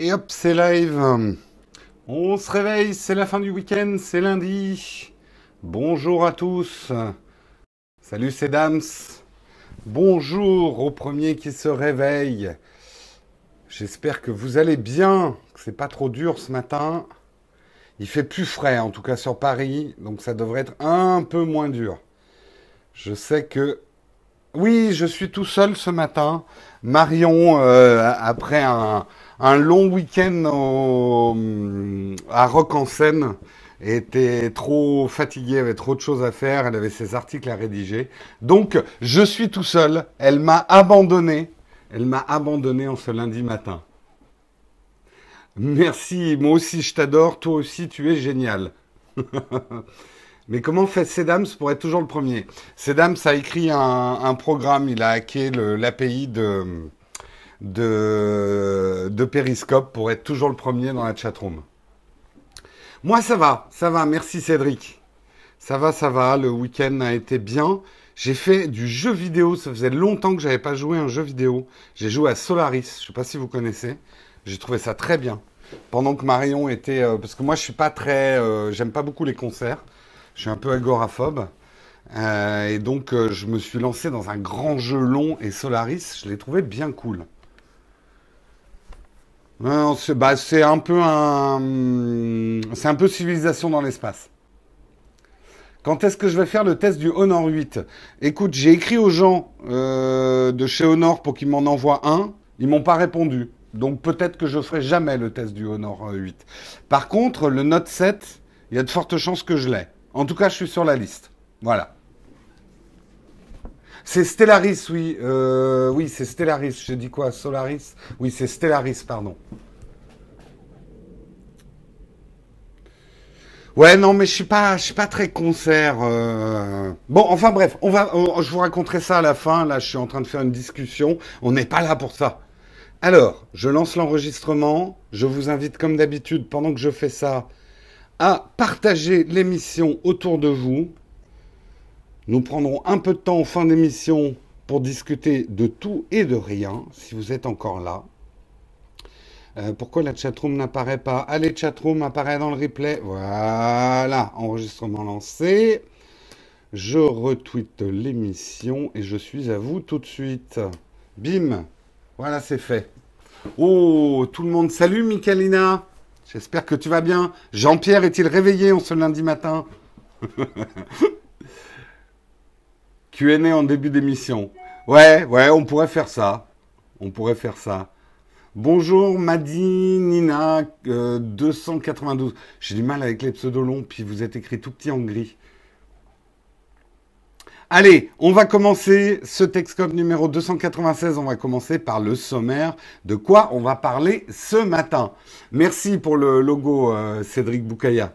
Et hop, c'est live. On se réveille, c'est la fin du week-end, c'est lundi. Bonjour à tous. Salut, c'est Dams. Bonjour aux premiers qui se réveillent. J'espère que vous allez bien, que c'est pas trop dur ce matin. Il fait plus frais, en tout cas sur Paris, donc ça devrait être un peu moins dur. Je sais que oui, je suis tout seul ce matin. Marion, euh, après un, un long week-end à Rock en Seine, était trop fatiguée, avait trop de choses à faire, elle avait ses articles à rédiger. Donc, je suis tout seul. Elle m'a abandonné. Elle m'a abandonné en ce lundi matin. Merci, moi aussi je t'adore, toi aussi tu es génial. Mais comment fait Sedams pour être toujours le premier? Sedams a écrit un, programme, il a hacké l'API de, de, de Periscope pour être toujours le premier dans la chatroom. Moi ça va, ça va, merci Cédric. Ça va, ça va, le week-end a été bien. J'ai fait du jeu vidéo, ça faisait longtemps que j'avais pas joué un jeu vidéo. J'ai joué à Solaris, je sais pas si vous connaissez. J'ai trouvé ça très bien. Pendant que Marion était... Euh, parce que moi je suis pas très... Euh, j'aime pas beaucoup les concerts. Je suis un peu agoraphobe. Euh, et donc, je me suis lancé dans un grand jeu long et Solaris, je l'ai trouvé bien cool. Bah, c'est un peu un, c'est un peu civilisation dans l'espace. Quand est-ce que je vais faire le test du Honor 8 Écoute, j'ai écrit aux gens euh, de chez Honor pour qu'ils m'en envoient un. Ils m'ont pas répondu. Donc peut-être que je ferai jamais le test du Honor 8. Par contre, le Note 7, il y a de fortes chances que je l'ai. En tout cas, je suis sur la liste. Voilà. C'est Stellaris, oui. Euh, oui, c'est Stellaris. Je dis quoi Solaris Oui, c'est Stellaris, pardon. Ouais, non, mais je suis je suis pas très concert. Euh. Bon, enfin bref, on va, je vous raconterai ça à la fin. Là, je suis en train de faire une discussion. On n'est pas là pour ça. Alors, je lance l'enregistrement. Je vous invite, comme d'habitude, pendant que je fais ça, à partager l'émission autour de vous. Nous prendrons un peu de temps en fin d'émission pour discuter de tout et de rien, si vous êtes encore là. Euh, pourquoi la chatroom n'apparaît pas? Allez, chatroom apparaît dans le replay. Voilà, enregistrement lancé. Je retweete l'émission et je suis à vous tout de suite. Bim Voilà, c'est fait. Oh, tout le monde, salut Michalina J'espère que tu vas bien. Jean-Pierre est-il réveillé en ce lundi matin? né en début d'émission. Ouais, ouais, on pourrait faire ça. On pourrait faire ça. Bonjour Madi Nina 292. Euh, J'ai du mal avec les pseudos longs, puis vous êtes écrit tout petit en gris. Allez, on va commencer ce Texcop numéro 296. On va commencer par le sommaire. De quoi on va parler ce matin? Merci pour le logo, euh, Cédric Boukaya.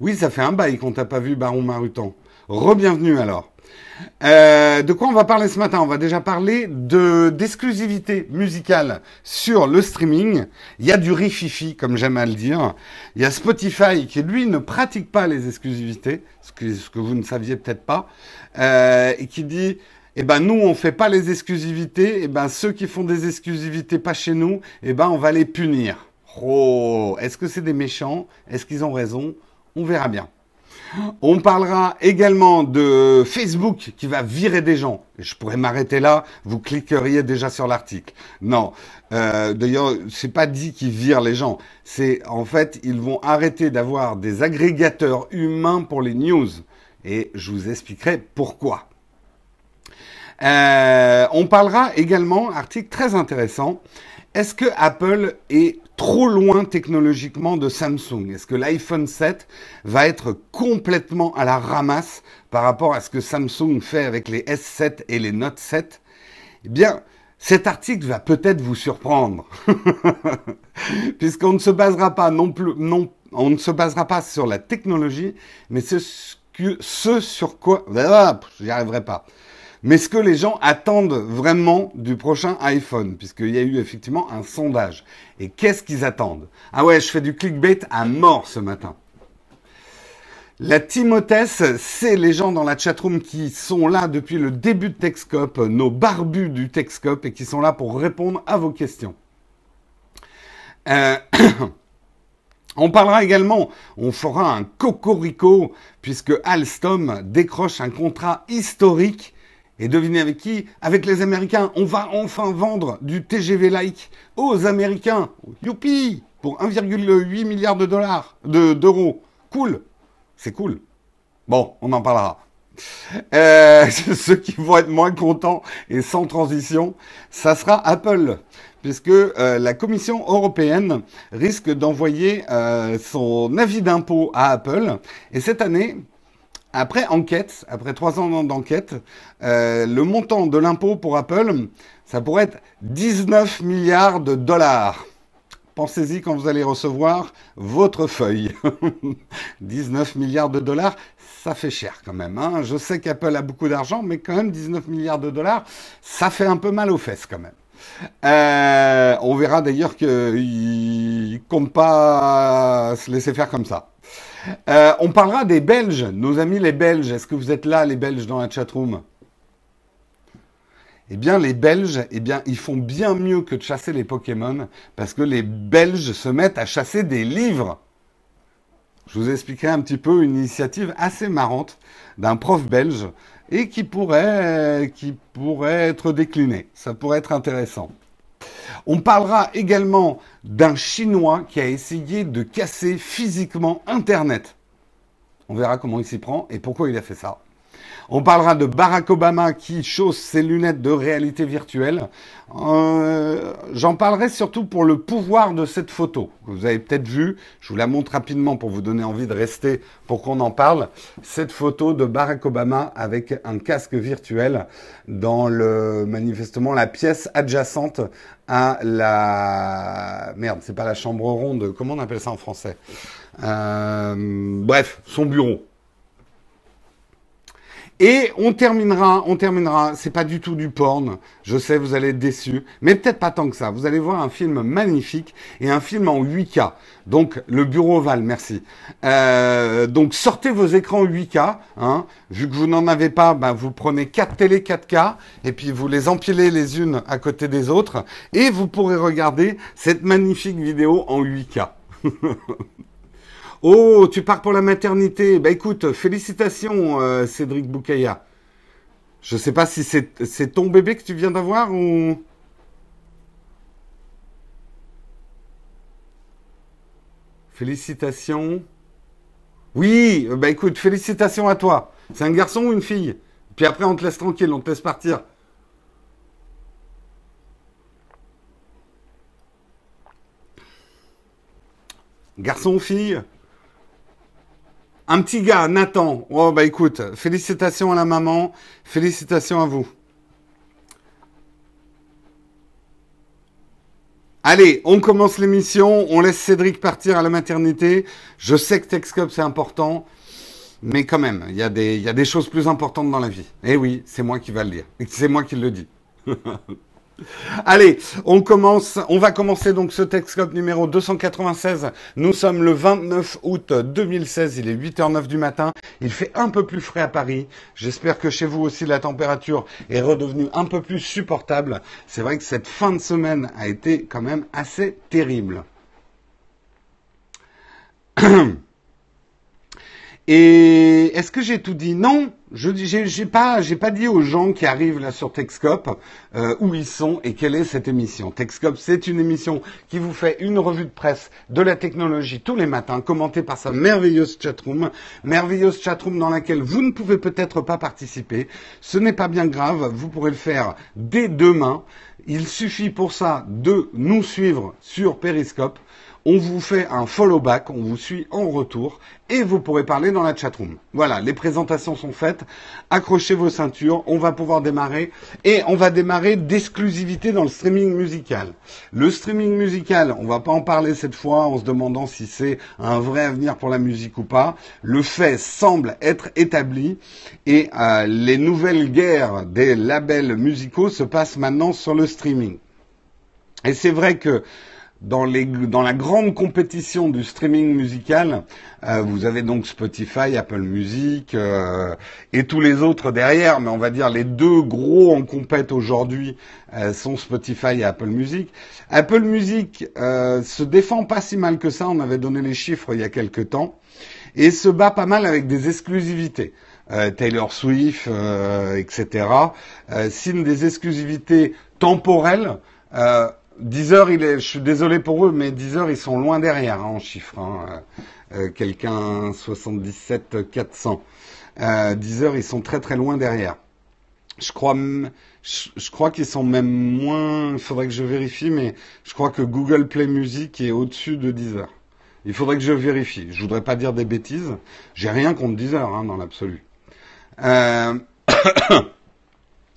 Oui, ça fait un bail qu'on t'a pas vu, Baron Marutan. Rebienvenue alors. Euh, de quoi on va parler ce matin? On va déjà parler de d'exclusivité musicale sur le streaming. Il y a du rififi, comme j'aime à le dire. Il y a Spotify qui, lui, ne pratique pas les exclusivités, ce que, vous ne saviez peut-être pas, euh, et qui dit... Eh ben nous on fait pas les exclusivités, eh ben ceux qui font des exclusivités pas chez nous, eh ben on va les punir. Oh, est-ce que c'est des méchants? Est-ce qu'ils ont raison? On verra bien. On parlera également de Facebook qui va virer des gens. Je pourrais m'arrêter là, vous cliqueriez déjà sur l'article. Non, euh, d'ailleurs, c'est pas dit qu'ils virent les gens. C'est en fait, ils vont arrêter d'avoir des agrégateurs humains pour les news. Et je vous expliquerai pourquoi. Euh, on parlera également, article très intéressant, est-ce que Apple est trop loin technologiquement de Samsung. Est-ce que l'iPhone 7 va être complètement à la ramasse par rapport à ce que Samsung fait avec les S7 et les Note 7 Eh bien, cet article va peut-être vous surprendre, puisqu'on ne se basera pas non plus, non, on ne se basera pas sur la technologie, mais ce, ce sur quoi, j'y arriverai pas mais ce que les gens attendent vraiment du prochain iPhone, puisqu'il y a eu effectivement un sondage. Et qu'est-ce qu'ils attendent? Ah ouais, je fais du clickbait à mort ce matin. La Timothée, c'est les gens dans la chatroom qui sont là depuis le début de Texcope, nos barbus du Texcope, et qui sont là pour répondre à vos questions. Euh, on parlera également, on fera un cocorico, puisque Alstom décroche un contrat historique. Et devinez avec qui? Avec les Américains. On va enfin vendre du TGV like aux Américains. Youpi Pour 1,8 milliard de dollars, d'euros. cool. C'est cool. Bon, on en parlera. Euh, ceux qui vont être moins contents et sans transition, ça sera Apple, puisque euh, la Commission européenne risque d'envoyer euh, son avis d'impôt à Apple. Et cette année, après enquête, après trois ans d'enquête, le montant de l'impôt pour Apple, ça pourrait être 19 milliards de dollars. Pensez-y quand vous allez recevoir votre feuille. 19 milliards de dollars, ça fait cher quand même. Hein. Je sais qu'Apple a beaucoup d'argent, mais quand même 19 milliards de dollars, ça fait un peu mal aux fesses quand même. Euh, on verra d'ailleurs qu'ils ne comptent pas se laisser faire comme ça. Euh, on parlera des Belges, nos amis les Belges. Est-ce que vous êtes là, les Belges, dans la chatroom? Eh bien, les Belges, eh bien, ils font bien mieux que de chasser les Pokémon, parce que les Belges se mettent à chasser des livres. Je vous expliquerai un petit peu une initiative assez marrante d'un prof belge et qui pourrait, qui pourrait être déclinée. Ça pourrait être intéressant. On parlera également d'un Chinois qui a essayé de casser physiquement Internet. On verra comment il s'y prend et pourquoi il a fait ça. On parlera de Barack Obama qui chausse ses lunettes de réalité virtuelle. Euh, j'en parlerai surtout pour le pouvoir de cette photo. Vous avez peut-être vu, je vous la montre rapidement pour vous donner envie de rester pour qu'on en parle. Cette photo de Barack Obama avec un casque virtuel dans le manifestement la pièce adjacente à la merde, c'est pas la chambre ronde. Comment on appelle ça en français? Euh, Bref, son bureau. Et on terminera, on terminera, c'est pas du tout du porn, je sais, vous allez être déçus, mais peut-être pas tant que ça. Vous allez voir un film magnifique et un film en 8K. Donc, le bureau ovale, merci. Euh, donc, sortez vos écrans 8K, hein. Vu que vous n'en avez pas, ben, vous prenez 4 télé 4K et puis vous les empilez les unes à côté des autres et vous pourrez regarder cette magnifique vidéo en 8K. Oh, tu pars pour la maternité. Bah écoute, félicitations, euh, Cédric Boukaya. Je sais pas si c'est ton bébé que tu viens d'avoir ou. Félicitations. Oui, bah écoute, félicitations à toi. C'est un garçon ou une fille? Puis après, on te laisse tranquille, on te laisse partir. Garçon ou fille? Un petit gars, Nathan. Oh, bah écoute, félicitations à la maman, félicitations à vous. Allez, on commence l'émission, on laisse Cédric partir à la maternité. Je sais que Texcop c'est important, mais quand même, il y, a des, y a des choses plus importantes dans la vie. Eh oui, c'est moi qui va le dire. C'est moi qui le dis. Allez, on commence, on va commencer donc ce Texcope numéro 296. Nous sommes le 29 août 2016, il est 8h09 du matin. Il fait un peu plus frais à Paris. J'espère que chez vous aussi la température est redevenue un peu plus supportable. C'est vrai que cette fin de semaine a été quand même assez terrible. Et est-ce que j'ai tout dit Non, je j'ai pas dit aux gens qui arrivent là sur Texcope euh, où ils sont et quelle est cette émission. Texcope, c'est une émission qui vous fait une revue de presse de la technologie tous les matins, commentée par sa merveilleuse chatroom, merveilleuse chatroom dans laquelle vous ne pouvez peut-être pas participer. Ce n'est pas bien grave, vous pourrez le faire dès demain. Il suffit pour ça de nous suivre sur Periscope on vous fait un follow back, on vous suit en retour et vous pourrez parler dans la chatroom. Voilà, les présentations sont faites. Accrochez vos ceintures, on va pouvoir démarrer et on va démarrer d'exclusivité dans le streaming musical. Le streaming musical, on va pas en parler cette fois en se demandant si c'est un vrai avenir pour la musique ou pas. Le fait semble être établi et euh, les nouvelles guerres des labels musicaux se passent maintenant sur le streaming. Et c'est vrai que dans, les, dans la grande compétition du streaming musical, euh, vous avez donc Spotify, Apple Music euh, et tous les autres derrière, mais on va dire les deux gros en compète aujourd'hui euh, sont Spotify et Apple Music. Apple Music se défend pas si mal que ça, on avait donné les chiffres il y a quelques temps, et se bat pas mal avec des exclusivités. Taylor Swift, etc., signe des exclusivités temporelles. Deezer, il est, je suis désolé pour eux, mais Deezer, ils sont loin derrière hein, en chiffres. Hein. Euh, euh Quelqu'un 77 400. Euh, Deezer, ils sont très très loin derrière. Je crois, je, crois qu'ils sont même moins. Il faudrait que je vérifie, mais je crois que Google Play Music est au-dessus de Deezer. Il faudrait que je vérifie. Je voudrais pas dire des bêtises. J'ai rien contre Deezer hein, dans l'absolu. Euh...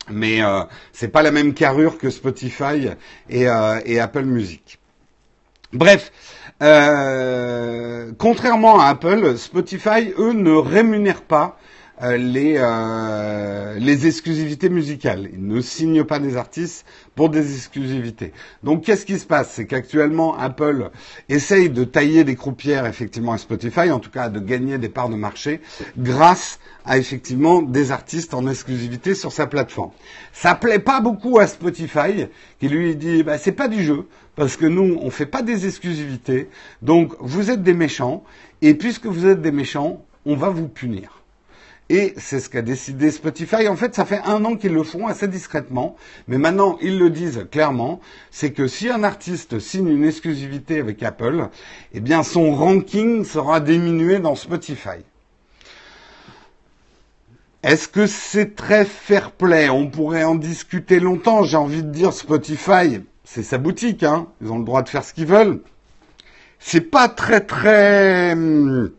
mais euh, c'est pas la même carrure que Spotify et, euh, Apple Music. Bref, euh, contrairement à Apple, Spotify, eux, ne rémunèrent pas les, euh, les exclusivités musicales. Ils ne signent pas des artistes pour des exclusivités. Donc qu'est-ce qui se passe? C'est qu'actuellement Apple essaye de tailler des croupières effectivement à Spotify, en tout cas de gagner des parts de marché grâce à effectivement des artistes en exclusivité sur sa plateforme. Ça plaît pas beaucoup à Spotify qui lui dit bah, c'est pas du jeu parce que nous on fait pas des exclusivités donc vous êtes des méchants et puisque vous êtes des méchants on va vous punir. Et c'est ce qu'a décidé Spotify. En fait, ça fait un an qu'ils le font assez discrètement, mais maintenant ils le disent clairement. C'est que si un artiste signe une exclusivité avec Apple, eh bien son ranking sera diminué dans Spotify. Est-ce que c'est très fair play? On pourrait en discuter longtemps. J'ai envie de dire Spotify, c'est sa boutique, hein. Ils ont le droit de faire ce qu'ils veulent. C'est pas très très hum,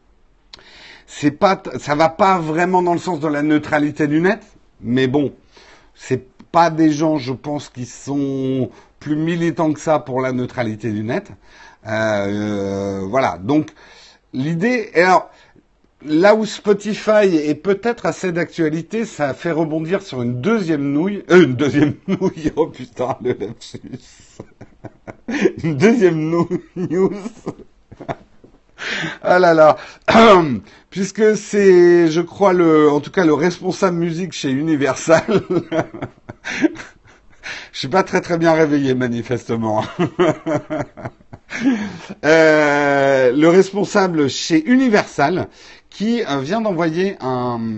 c'est pas, ça va pas vraiment dans le sens de la neutralité du net, mais bon, c'est pas des gens, je pense, qui sont plus militants que ça pour la neutralité du net. Euh, voilà. Donc l'idée, alors là où Spotify est peut-être assez d'actualité, ça fait rebondir sur une deuxième nouille, euh, une deuxième nouille, oh putain, le lapsus, une deuxième news ah là là, puisque c'est, je crois en tout cas le responsable musique chez Universal. je suis pas très très bien réveillé manifestement. euh, le responsable chez Universal qui euh, vient d'envoyer un,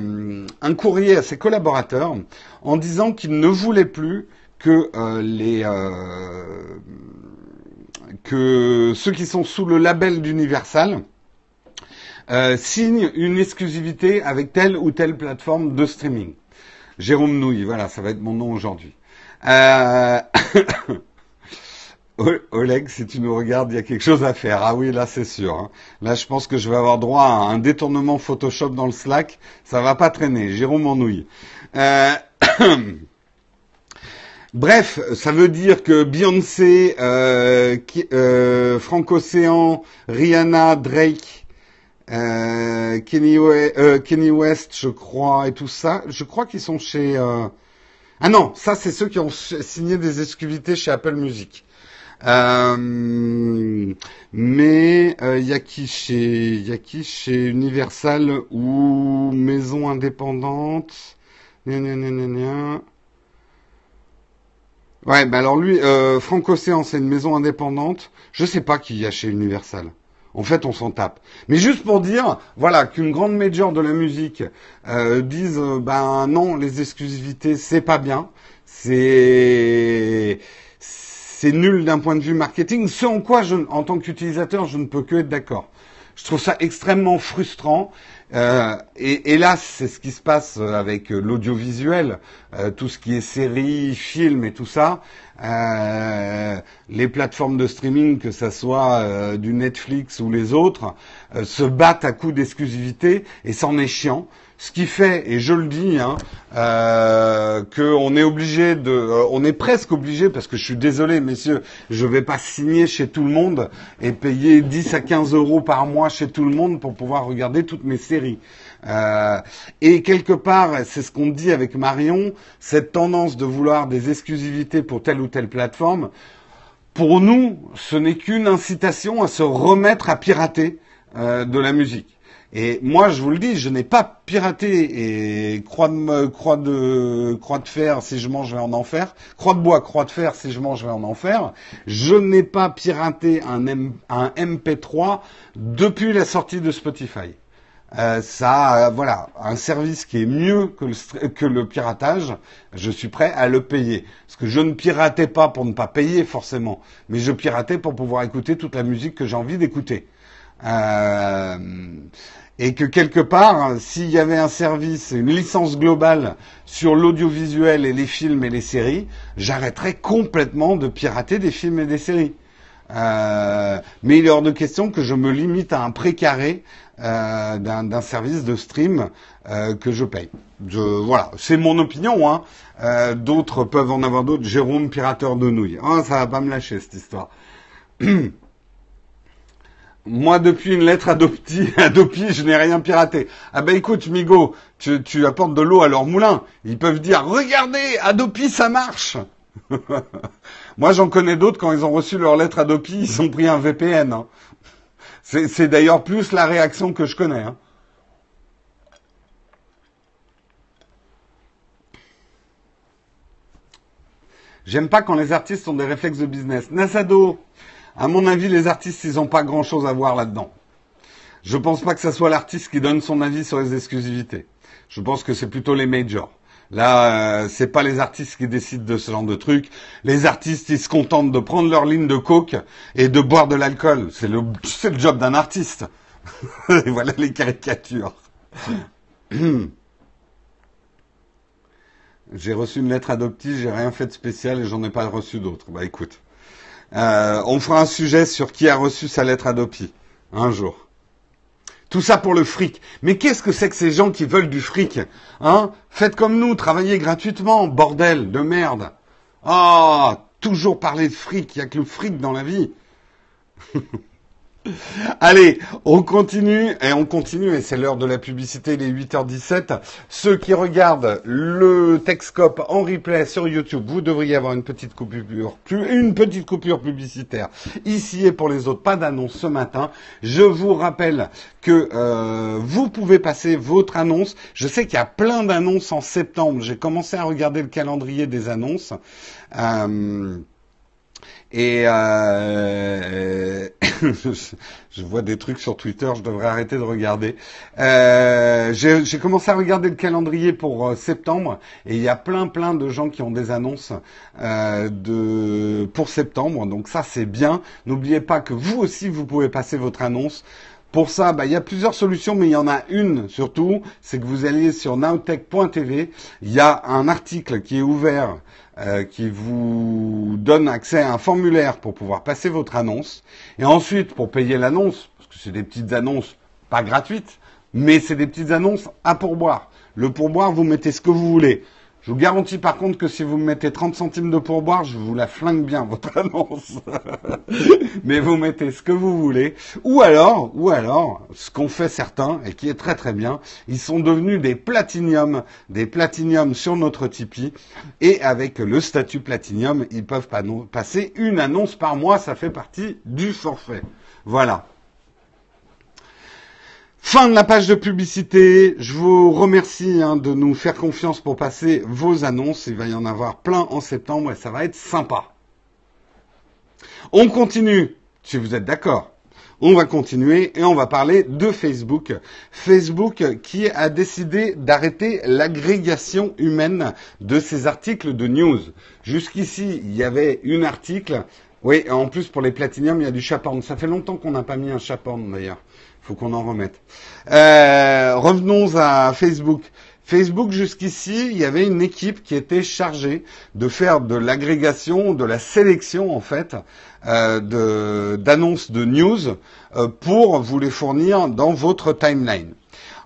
courrier à ses collaborateurs en disant qu'il ne voulait plus que euh, les que ceux qui sont sous le label d'Universal euh, signent une exclusivité avec telle ou telle plateforme de streaming. Jérôme Nouille, voilà, ça va être mon nom aujourd'hui. Euh... Oleg, si tu nous regardes, il y a quelque chose à faire. Ah oui, là c'est sûr. Hein. Là, je pense que je vais avoir droit à un détournement Photoshop dans le Slack. Ça va pas traîner. Jérôme Ennouille. Euh... Bref, ça veut dire que Beyoncé, euh, euh, Rihanna, Drake, euh, Kenny, euh, West, je crois, et tout ça, je crois qu'ils sont chez... Euh, ah non, ça c'est ceux qui ont signé des exclusivités chez Apple Music. Euh, mais il il y a qui chez Universal ou Maison Indépendante? Ouais, bah alors lui, euh, Franck Océan, c'est une maison indépendante. Je sais pas qui y a chez Universal. En fait, on s'en tape. Mais juste pour dire, voilà, qu'une grande major de la musique euh, dise, euh, ben non, les exclusivités, c'est pas bien. C'est c'est nul d'un point de vue marketing. Ce en quoi, je, en tant qu'utilisateur, je ne peux que être d'accord. Je trouve ça extrêmement frustrant. Euh, et hélas, c'est ce qui se passe avec l'audiovisuel, euh, tout ce qui est séries, films et tout ça. Euh, les plateformes de streaming, que ce soit euh, du Netflix ou les autres, euh, se battent à coups d'exclusivité et c'en est chiant. Ce qui fait, et je le dis, hein, euh, qu'on est obligé de, euh, on est presque obligé, parce que je suis désolé, messieurs, je vais pas signer chez tout le monde et payer 10 à 15 euros par mois chez tout le monde pour pouvoir regarder toutes mes séries. Euh, et quelque part, c'est ce qu'on dit avec Marion, cette tendance de vouloir des exclusivités pour telle ou telle plateforme pour nous, ce n'est qu'une incitation à se remettre à pirater de la musique. Et moi, je vous le dis, je n'ai pas piraté et croix de, croix de, croix de fer, si je mange, je vais en enfer. Croix de bois, croix de fer, si je mange, je vais en enfer. Je n'ai pas piraté un, un MP3 depuis la sortie de Spotify. Euh, ça, voilà, un service qui est mieux que le, que le piratage, je suis prêt à le payer. Parce que je ne piratais pas pour ne pas payer forcément, mais je piratais pour pouvoir écouter toute la musique que j'ai envie d'écouter. Euh, et que quelque part, s'il y avait un service, une licence globale sur l'audiovisuel et les films et les séries, j'arrêterais complètement de pirater des films et des séries. Euh, mais il est hors de question que je me limite à un précaré euh, d'un service de stream euh, que je paye. Je, voilà, c'est mon opinion. Hein. Euh, d'autres peuvent en avoir d'autres. Jérôme, pirateur de nouilles. Ah, ça va pas me lâcher cette histoire. Moi, depuis une lettre Adopi, Adopi je n'ai rien piraté. Ah ben écoute, Migo, tu, apportes de l'eau à leur moulin. Ils peuvent dire, regardez, Adopi, ça marche. Moi, j'en connais d'autres, quand ils ont reçu leur lettre Adopi, ils ont pris un VPN. Hein. C'est d'ailleurs plus la réaction que je connais. Hein. J'aime pas quand les artistes ont des réflexes de business. Nasado, à mon avis, les artistes, ils n'ont pas grand-chose à voir là-dedans. Je pense pas que ce soit l'artiste qui donne son avis sur les exclusivités. Je pense que c'est plutôt les majors. Là, euh, c'est pas les artistes qui décident de ce genre de trucs. Les artistes, ils se contentent de prendre leur ligne de coke et de boire de l'alcool. C'est le, c'est le job d'un artiste. voilà les caricatures. j'ai reçu une lettre adoptive, j'ai rien fait de spécial et j'en ai pas reçu d'autres. Bah écoute. Euh, on fera un sujet sur qui a reçu sa lettre adoptive un jour. Tout ça pour le fric. Mais qu'est-ce que c'est que ces gens qui veulent du fric Hein? Faites comme nous, travaillez gratuitement, bordel de merde. Ah, toujours parler de fric, il n'y a que le fric dans la vie. Allez, on continue et on continue et c'est l'heure de la publicité, il est 8h17. Ceux qui regardent le Texcope en replay sur YouTube, vous devriez avoir une petite coupure, une petite coupure publicitaire. Ici et pour les autres, pas d'annonce ce matin. Je vous rappelle que euh, vous pouvez passer votre annonce. Je sais qu'il y a plein d'annonces en septembre. J'ai commencé à regarder le calendrier des annonces. Euh, et euh, je vois des trucs sur Twitter, je devrais arrêter de regarder. Euh, J'ai commencé à regarder le calendrier pour euh, septembre et il y a plein plein de gens qui ont des annonces euh, de pour septembre. Donc ça c'est bien. N'oubliez pas que vous aussi vous pouvez passer votre annonce. Pour ça, bah, il y a plusieurs solutions, mais il y en a une surtout, c'est que vous allez sur nowtech.tv. Il y a un article qui est ouvert euh, qui vous donne accès à un formulaire pour pouvoir passer votre annonce. Et ensuite, pour payer l'annonce, parce que c'est des petites annonces pas gratuites, mais c'est des petites annonces à pourboire. Le pourboire, vous mettez ce que vous voulez. Je vous garantis par contre que si vous me mettez 30 centimes de pourboire, je vous la flingue bien, votre annonce. Mais vous mettez ce que vous voulez. Ou alors, ou alors, ce qu'ont fait certains, et qui est très très bien, ils sont devenus des platiniums, des platiniums sur notre Tipeee. Et avec le statut platinium, ils peuvent passer une annonce par mois, ça fait partie du forfait. Voilà. Fin de la page de publicité. Je vous remercie hein, de nous faire confiance pour passer vos annonces. Il va y en avoir plein en septembre et ça va être sympa. On continue, si vous êtes d'accord. On va continuer et on va parler de Facebook. Facebook qui a décidé d'arrêter l'agrégation humaine de ces articles de news. Jusqu'ici, il y avait un article. Oui, en plus pour les platiniums, il y a du chaporn. Ça fait longtemps qu'on n'a pas mis un chaporn d'ailleurs faut qu'on en remette. Euh, revenons à Facebook. Facebook, jusqu'ici, il y avait une équipe qui était chargée de faire de l'agrégation, de la sélection, en fait, euh, d'annonces de, news euh, pour vous les fournir dans votre timeline.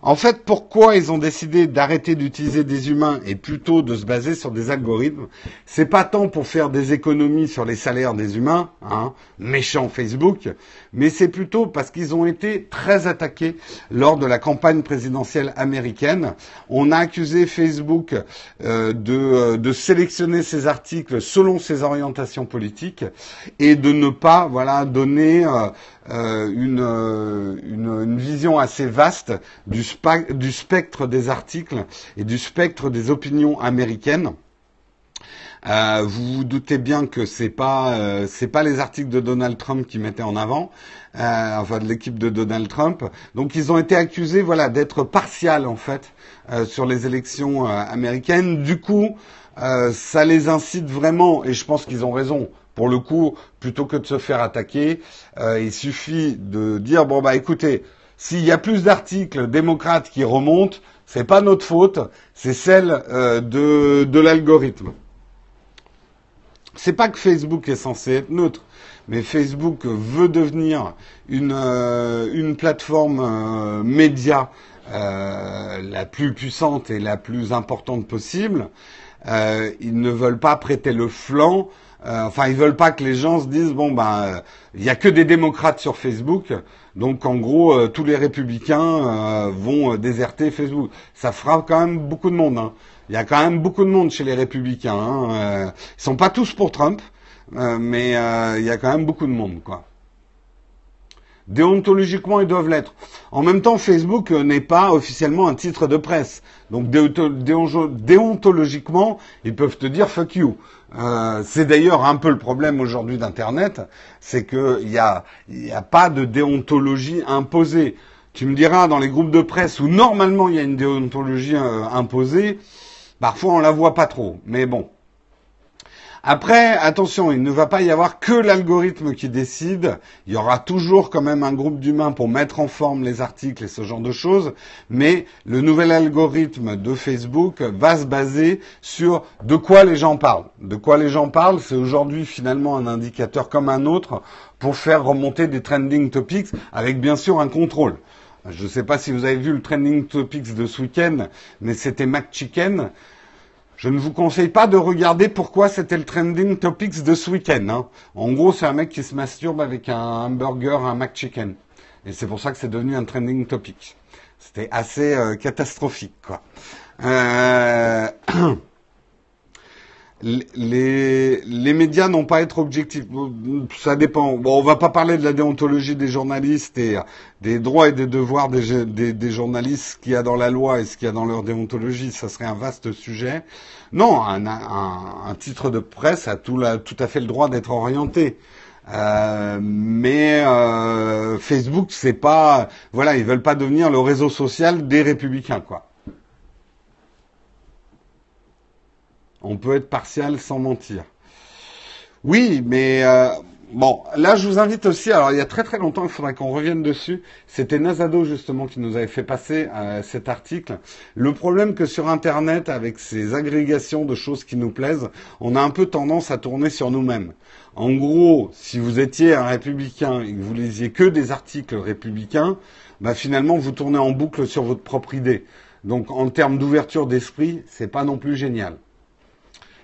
En fait, pourquoi ils ont décidé d'arrêter d'utiliser des humains et plutôt de se baser sur des algorithmes C'est pas tant pour faire des économies sur les salaires des humains, hein, méchant Facebook, mais c'est plutôt parce qu'ils ont été très attaqués lors de la campagne présidentielle américaine. On a accusé Facebook euh, de, euh, de, sélectionner ses articles selon ses orientations politiques et de ne pas, voilà, donner euh, une, euh, une, une, vision assez vaste du, du, spectre des articles et du spectre des opinions américaines. Euh, vous vous doutez bien que c'est pas euh, c'est pas les articles de Donald Trump qui mettaient en avant, euh, enfin de l'équipe de Donald Trump. Donc ils ont été accusés voilà d'être partial en fait sur les élections américaines. Du coup, ça les incite vraiment et je pense qu'ils ont raison pour le coup, plutôt que de se faire attaquer, euh, il suffit de dire bon bah écoutez, s'il y a plus d'articles démocrates qui remontent, c'est pas notre faute, c'est celle euh, de, de l'algorithme. C'est pas que Facebook est censé être neutre, mais Facebook veut devenir une, euh, une plateforme média la plus puissante et la plus importante possible. ils ne veulent pas prêter le flanc euh, enfin, ils veulent pas que les gens se disent bon ben il y a que des démocrates sur Facebook, donc en gros euh, tous les républicains euh, vont déserter Facebook. Ça fera quand même beaucoup de monde. Hein. Il y a quand même beaucoup de monde chez les républicains. Hein. ils sont pas tous pour Trump, mais il y a quand même beaucoup de monde quoi. Déontologiquement, ils doivent l'être. En même temps, Facebook n'est pas officiellement un titre de presse. Donc déontologiquement, ils peuvent te dire fuck you. Euh, c'est d'ailleurs un peu le problème aujourd'hui d'Internet, c'est qu'il n'y a, y a pas de déontologie imposée. Tu me diras, dans les groupes de presse où normalement il y a une déontologie euh, imposée, parfois on la voit pas trop. Mais bon, après, attention, il ne va pas y avoir que l'algorithme qui décide. Il y aura toujours quand même un groupe d'humains pour mettre en forme les articles et ce genre de choses. Mais le nouvel algorithme de Facebook va se baser sur de quoi les gens parlent. De quoi les gens parlent, c'est aujourd'hui finalement un indicateur comme un autre pour faire remonter des trending topics avec bien sûr un contrôle. Je ne sais pas si vous avez vu le trending topics de ce week-end, mais c'était McChicken. Je ne vous conseille pas de regarder pourquoi c'était le trending topics de ce week-end. Hein. En gros, c'est un mec qui se masturbe avec un hamburger, un McChicken. Et c'est pour ça que c'est devenu un trending topic. C'était assez euh, catastrophique, quoi. Euh... les, médias n'ont pas à être objectifs. Ça dépend. Bon, on va pas parler de la déontologie des journalistes et des droits et des devoirs des, des, des journalistes, ce qu'il y a dans la loi et ce qu'il y a dans leur déontologie. Ça serait un vaste sujet. Non, un titre de presse a tout, la, tout à fait le droit d'être orienté. Euh, mais euh, Facebook, c'est pas, voilà, ils veulent pas devenir le réseau social des républicains, quoi. On peut être partial sans mentir. Oui, mais euh, bon, là je vous invite aussi. Alors il y a très très longtemps, il faudrait qu'on revienne dessus. C'était Nazado justement qui nous avait fait passer euh, cet article. Le problème que sur Internet, avec ces agrégations de choses qui nous plaisent, on a un peu tendance à tourner sur nous-mêmes. En gros, si vous étiez un républicain et que vous lisiez que des articles républicains, bah finalement vous tournez en boucle sur votre propre idée. Donc en termes d'ouverture d'esprit, c'est pas non plus génial.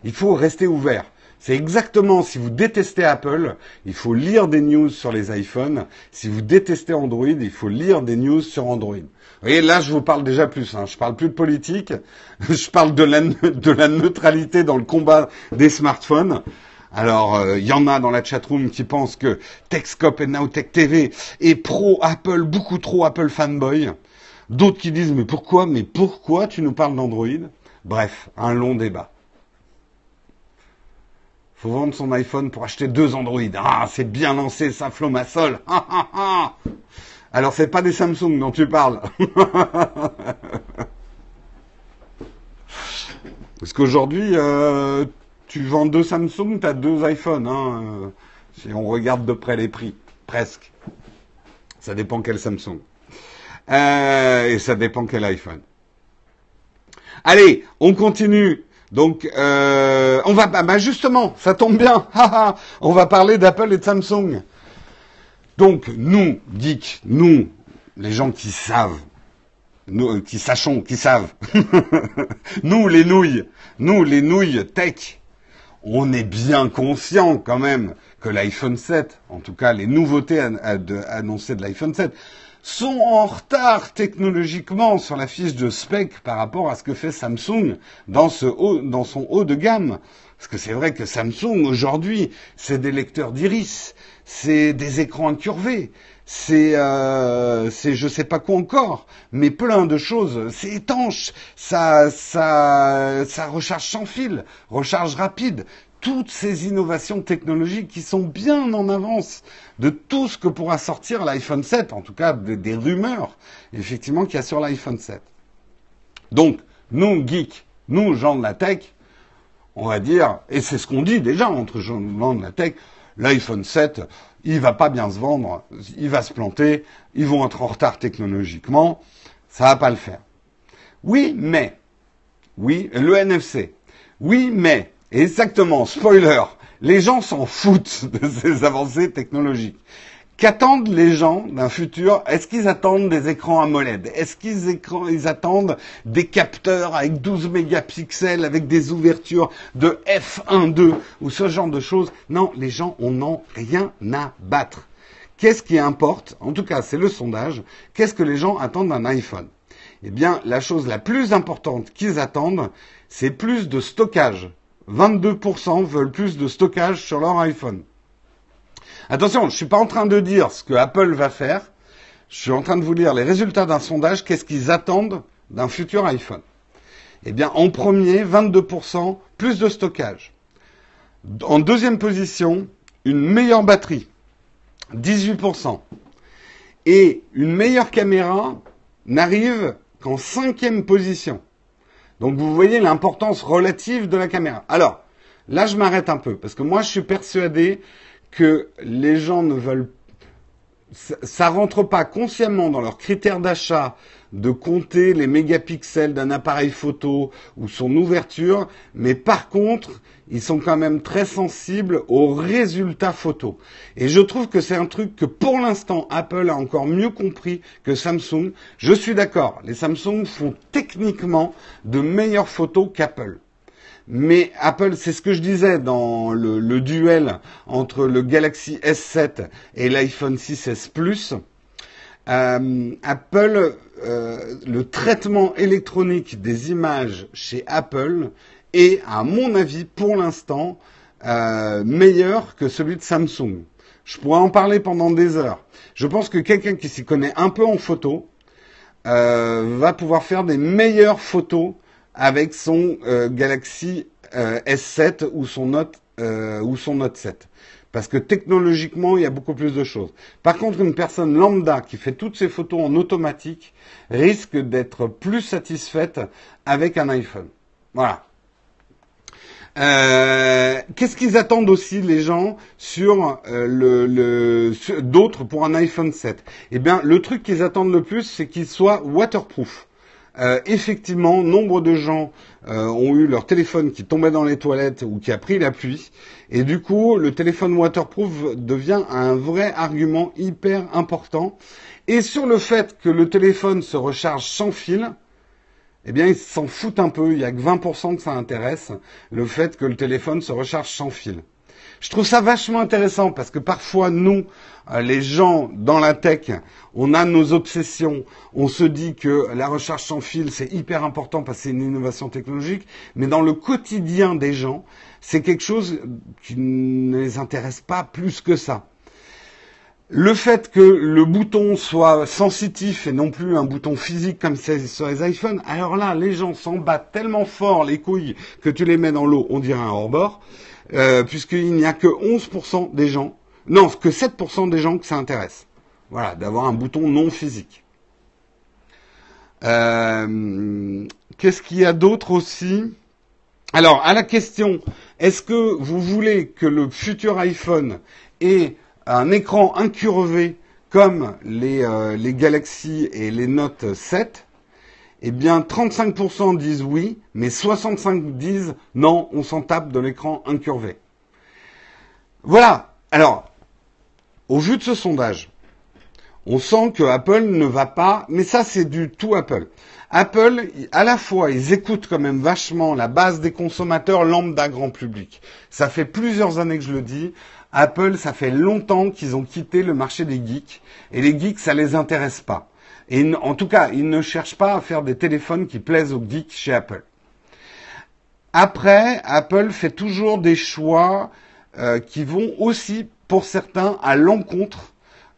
Il faut rester ouvert. C'est exactement, si vous détestez Apple, il faut lire des news sur les iPhones. Si vous détestez Android, il faut lire des news sur Android. Vous voyez, là, je vous parle déjà plus. Hein. Je parle plus de politique. je parle de la, neutralité dans le combat des smartphones. Alors, il euh, y en a dans la chatroom qui pensent que Techscope et Nowtech TV est pro Apple, beaucoup trop Apple fanboy. D'autres qui disent, mais pourquoi, mais pourquoi tu nous parles d'Android? Bref, un long débat faut vendre son iPhone pour acheter deux Android. Ah, c'est bien lancé, ça flomassole. Ah, ah, ah. Alors, c'est pas des Samsung dont tu parles. Parce qu'aujourd'hui, euh, tu vends deux Samsung, tu as deux iPhones. Hein, euh, si on regarde de près les prix, presque. Ça dépend quel Samsung. Euh, et ça dépend quel iPhone. Allez, on continue. Donc, euh, on va, bah justement, ça tombe bien. on va parler d'Apple et de Samsung. Donc, nous, geeks, nous, les gens qui savent, nous, qui sachons, qui savent. nous, les nouilles, nous, les nouilles tech, on est bien conscient quand même que l'iPhone 7, en tout cas les nouveautés annoncées de l'iPhone 7, sont en retard technologiquement sur la fiche de spec par rapport à ce que fait Samsung dans, son haut de gamme. Parce que c'est vrai que Samsung aujourd'hui, c'est des lecteurs d'iris, c'est des écrans incurvés, c'est euh, c'est je sais pas quoi encore, mais plein de choses. C'est étanche, ça ça ça recharge sans fil, recharge rapide. Toutes ces innovations technologiques qui sont bien en avance de tout ce que pourra sortir l'iPhone 7, en tout cas des, rumeurs effectivement qu'il y a sur l'iPhone 7. Donc nous geeks, nous gens de la tech, on va dire, et c'est ce qu'on dit déjà entre gens de la tech, l'iPhone 7, il va pas bien se vendre, il va se planter, ils vont être en retard technologiquement, ça va pas le faire. Oui, mais, oui, le NFC, oui, mais, exactement, spoiler, les gens s'en foutent de ces avancées technologiques. Qu'attendent les gens d'un futur? Est-ce qu'ils attendent des écrans AMOLED? Est-ce qu'ils ils attendent des capteurs avec 12 mégapixels, avec des ouvertures de f1.2 ou ce genre de choses? Non, les gens on n'ont rien à battre. Qu'est-ce qui importe? En tout cas, c'est le sondage. Qu'est-ce que les gens attendent d'un iPhone? Eh bien, la chose la plus importante qu'ils attendent, c'est plus de stockage. 22% veulent plus de stockage sur leur iPhone. Attention, je ne suis pas en train de dire ce que Apple va faire. Je suis en train de vous lire les résultats d'un sondage. Qu'est-ce qu'ils attendent d'un futur iPhone? Eh bien, en premier, 22%, plus de stockage. En deuxième position, une meilleure batterie, 18%. Et une meilleure caméra n'arrive qu'en cinquième position. Donc vous voyez l'importance relative de la caméra. Alors, là je m'arrête un peu, parce que moi je suis persuadé que les gens ne veulent ça rentre pas consciemment dans leurs critères d'achat de compter les mégapixels d'un appareil photo ou son ouverture, mais par contre, ils sont quand même très sensibles aux résultats photo. Et je trouve que c'est un truc que pour l'instant Apple a encore mieux compris que Samsung. Je suis d'accord, les Samsung font techniquement de meilleures photos qu'Apple. Mais Apple, c'est ce que je disais dans le, duel entre le Galaxy S7 et l'iPhone 6S Plus. Euh, Apple, euh, le traitement électronique des images chez Apple est, à mon avis, pour l'instant, euh, meilleur que celui de Samsung. Je pourrais en parler pendant des heures. Je pense que quelqu'un qui s'y connaît un peu en photo va pouvoir faire des meilleures photos avec son euh, Galaxy euh, S7 ou son Note euh, ou son Note 7. Parce que technologiquement, il y a beaucoup plus de choses. Par contre, une personne lambda qui fait toutes ses photos en automatique risque d'être plus satisfaite avec un iPhone. Voilà. Qu'est-ce qu'ils attendent aussi les gens sur le, le d'autres pour un iPhone 7 Eh bien, le truc qu'ils attendent le plus, c'est qu'il soit waterproof. Euh, effectivement, nombre de gens euh, ont eu leur téléphone qui tombait dans les toilettes ou qui a pris la pluie. Et du coup, le téléphone waterproof devient un vrai argument hyper important. Et sur le fait que le téléphone se recharge sans fil, eh bien, ils s'en foutent un peu. Il n'y a que 20% que ça intéresse, le fait que le téléphone se recharge sans fil. Je trouve ça vachement intéressant parce que parfois, nous, euh, les gens dans la tech, on a nos obsessions. On se dit que la recherche sans fil, c'est hyper important parce que c'est une innovation technologique. Mais dans le quotidien des gens, c'est quelque chose qui ne les intéresse pas plus que ça. Le fait que le bouton soit sensitif et non plus un bouton physique comme c'est sur les iPhones, alors là, les gens s'en battent tellement fort les couilles que tu les mets dans l'eau, on dirait un hors-bord, euh, puisqu'il n'y a que 11% des gens non, que 7% des gens que ça intéresse. Voilà, d'avoir un bouton non physique. Euh, qu'est-ce qu'il y a d'autre aussi? Alors, à la question, est-ce que vous voulez que le futur iPhone ait un écran incurvé comme les, euh, les Galaxy et les Note 7 Eh bien, 35% disent oui, mais 65% disent non, on s'en tape de l'écran incurvé. Voilà. Alors, au vu de ce sondage, on sent que Apple ne va pas, mais ça c'est du tout Apple. Apple, à la fois, ils écoutent quand même vachement la base des consommateurs lambda grand public. Ça fait plusieurs années que je le dis. Apple, ça fait longtemps qu'ils ont quitté le marché des geeks. Et les geeks, ça les intéresse pas. Et en tout cas, ils ne cherchent pas à faire des téléphones qui plaisent aux geeks chez Apple. Après, Apple fait toujours des choix euh, qui vont aussi, pour certains, à l'encontre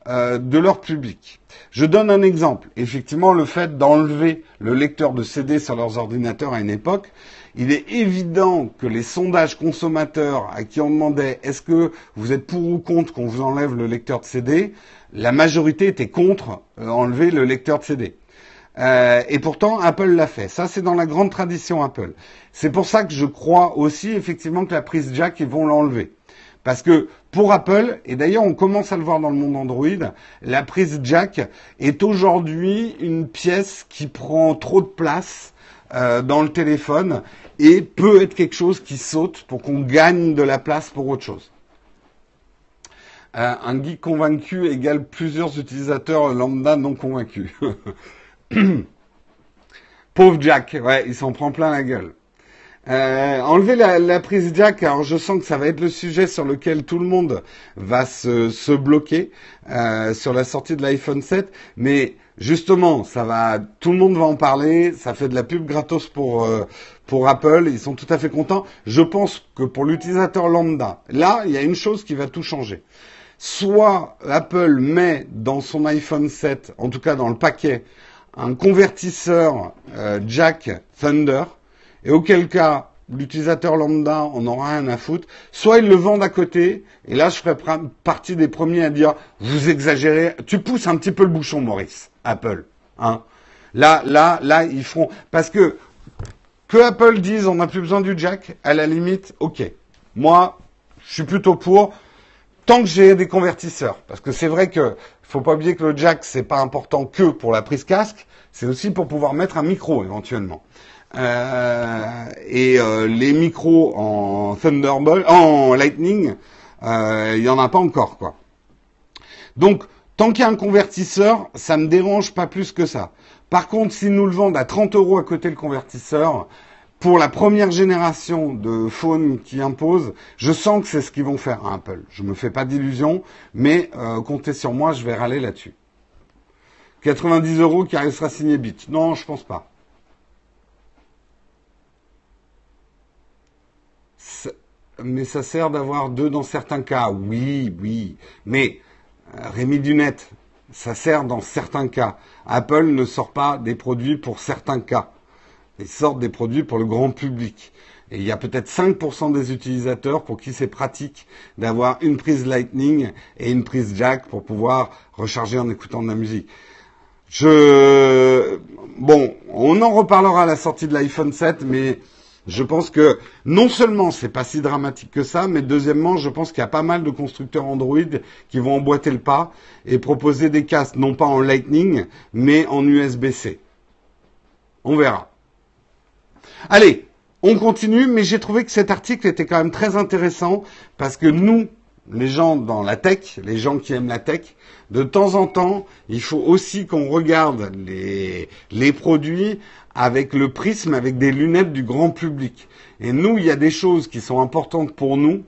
euh, de leur public. Je donne un exemple. Effectivement, le fait d'enlever le lecteur de CD sur leurs ordinateurs à une époque, il est évident que les sondages consommateurs à qui on demandait est-ce que vous êtes pour ou contre qu'on vous enlève le lecteur de CD, la majorité était contre euh, enlever le lecteur de CD. Euh, et pourtant, Apple l'a fait. Ça, c'est dans la grande tradition Apple. C'est pour ça que je crois aussi effectivement que la prise jack, ils vont l'enlever. Parce que pour Apple, et d'ailleurs on commence à le voir dans le monde Android, la prise jack est aujourd'hui une pièce qui prend trop de place euh, dans le téléphone et peut être quelque chose qui saute pour qu'on gagne de la place pour autre chose. Euh, un geek convaincu égale plusieurs utilisateurs lambda non convaincus. Pauvre Jack, ouais, il s'en prend plein la gueule. Euh, enlever la, prise jack, alors je sens que ça va être le sujet sur lequel tout le monde va se, bloquer euh, sur la sortie de l'iPhone 7, mais justement, tout le monde va en parler, ça fait de la pub gratos pour euh, pour Apple, ils sont tout à fait contents. Je pense que pour l'utilisateur lambda, là, il y a une chose qui va tout changer. Soit Apple met dans son iPhone 7, en tout cas dans le paquet, un convertisseur euh, jack Thunder, et auquel cas l'utilisateur lambda en aura rien à foutre, soit ils le vendent à côté, et là je ferai partie des premiers à dire vous exagérez, tu pousses un petit peu le bouchon Maurice, Apple. Hein. Là, là, là, ils feront. Parce que que Apple dise on n'a plus besoin du jack, à la limite, ok. Moi, je suis plutôt pour tant que j'ai des convertisseurs. Parce que c'est vrai que faut pas oublier que le jack, c'est pas important que pour la prise casque, c'est aussi pour pouvoir mettre un micro éventuellement. Euh, et euh, les micros en Thunderbolt, en Lightning, euh, il y en a pas encore quoi. Donc tant qu'il y a un convertisseur, ça me dérange pas plus que ça. Par contre, s'ils nous le vendent à 30 euros à côté le convertisseur, pour la première génération de phones qui imposent, je sens que c'est ce qu'ils vont faire à Apple. Je me fais pas d'illusions, mais comptez sur moi, je vais râler là-dessus. 90 euros qui sera signé bit. Non, je pense pas. mais ça sert d'avoir deux dans certains cas. Oui, oui. Mais euh, Rémi Dunette, ça sert dans certains cas. Apple ne sort pas des produits pour certains cas. Ils sortent des produits pour le grand public. Et il y a peut-être 5% des utilisateurs pour qui c'est pratique d'avoir une prise Lightning et une prise jack pour pouvoir recharger en écoutant de la musique. Je, bon, on en reparlera à la sortie de l'iPhone 7, mais je pense que non seulement c'est pas si dramatique que ça, mais deuxièmement, je pense qu'il y a pas mal de constructeurs Android qui vont emboîter le pas et proposer des casques non pas en Lightning, mais en USB-C. On verra. Allez, on continue, mais j'ai trouvé que cet article était quand même très intéressant parce que nous, les gens dans la tech, les gens qui aiment la tech, de temps en temps, il faut aussi qu'on regarde les, les produits avec le prisme, avec des lunettes du grand public. Et nous, il y a des choses qui sont importantes pour nous.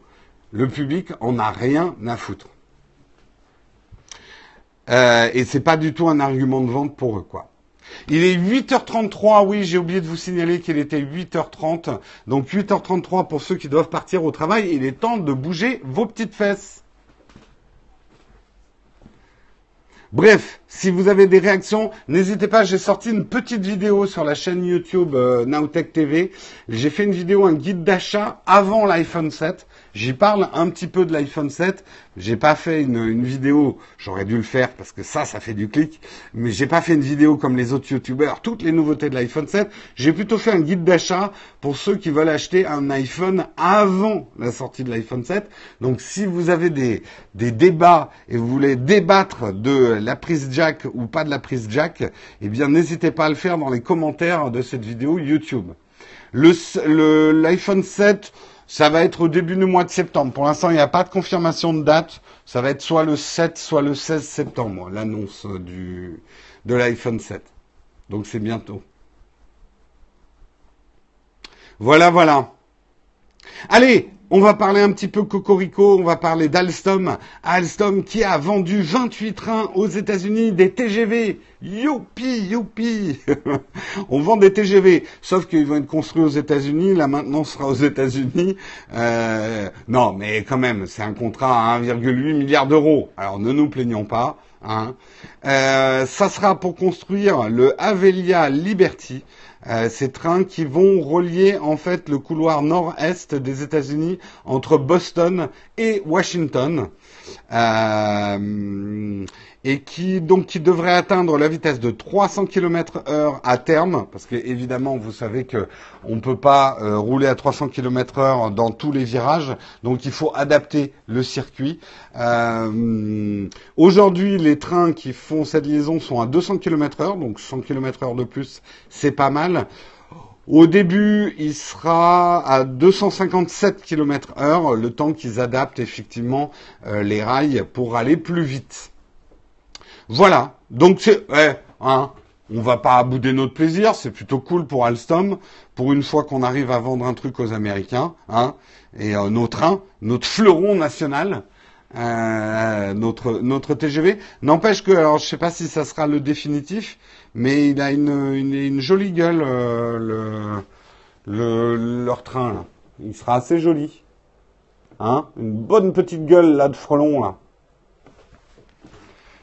Le public en a rien à foutre. Euh, et c'est pas du tout un argument de vente pour eux, quoi. Il est 8h33, oui, j'ai oublié de vous signaler qu'il était 8h30. Donc 8h33 pour ceux qui doivent partir au travail, il est temps de bouger vos petites fesses. Bref, si vous avez des réactions, n'hésitez pas. J'ai sorti une petite vidéo sur la chaîne YouTube euh, Nowtech TV. J'ai fait une vidéo, un guide d'achat avant l'iPhone 7. J'y parle un petit peu de l'iPhone 7. J'ai pas fait une, vidéo, j'aurais dû le faire parce que ça, ça fait du clic, mais j'ai pas fait une vidéo comme les autres youtubeurs, toutes les nouveautés de l'iPhone 7. J'ai plutôt fait un guide d'achat pour ceux qui veulent acheter un iPhone avant la sortie de l'iPhone 7. Donc si vous avez des, des débats et vous voulez débattre de la prise jack ou pas de la prise jack, eh bien n'hésitez pas à le faire dans les commentaires de cette vidéo YouTube. L'iPhone 7, Ça va être au début du mois de septembre. Pour l'instant, il n'y a pas de confirmation de date. Ça va être soit le 7, soit le 16 septembre, l'annonce du de l'iPhone 7. Donc c'est bientôt. Voilà, voilà. Allez, on va parler un petit peu Cocorico, on va parler d'Alstom. Alstom qui a vendu 28 trains aux États-Unis, des TGV. Youpi, youpi. on vend des TGV, sauf qu'ils vont être construits aux États-Unis, la maintenance sera aux États-Unis. Euh, non, mais quand même, c'est un contrat à 1,8 milliard d'euros. Alors ne nous plaignons pas. Hein. Euh, ça sera pour construire le Avelia Liberty. Euh, ces trains qui vont relier en fait le couloir nord-est des États-Unis entre Boston et Washington. Euh, et qui donc qui devrait atteindre la vitesse de 300 km heure à terme, parce que évidemment vous savez que on peut pas euh, rouler à 300 km heure dans tous les virages, donc il faut adapter le circuit. Euh, Aujourd'hui, les trains qui font cette liaison sont à 200 km heure, donc 100 km heure de plus, c'est pas mal. Au début, il sera à 257 km heure, le temps qu'ils adaptent effectivement euh, les rails pour aller plus vite. Voilà. Donc c'est, hein, on va pas bouder notre plaisir. C'est plutôt cool pour Alstom. Pour une fois qu'on arrive à vendre un truc aux Américains, hein, et euh, nos trains, notre fleuron national, euh, notre notre TGV. N'empêche que, alors je sais pas si ça sera le définitif, mais il a une jolie gueule euh, le, leur train. Il sera assez joli. Hein? Une bonne petite gueule là de frelon.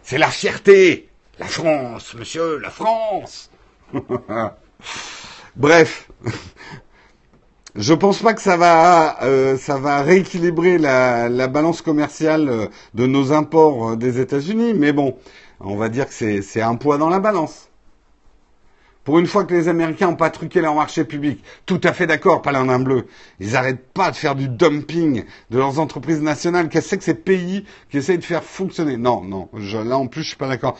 C'est la fierté La France, monsieur, la France Bref. Je pense pas que ça va, euh, ça va rééquilibrer la, la balance commerciale euh, de nos imports des États-Unis, mais bon, on va dire que c'est un poids dans la balance. Pour une fois que les Américains n'ont pas truqué leur marché public, tout à fait d'accord, Paladin Bleu. Ils n'arrêtent pas de faire du dumping de leurs entreprises nationales. Qu'est-ce que c'est que ces pays qui essayent de faire fonctionner? Non, non, là en plus je suis pas d'accord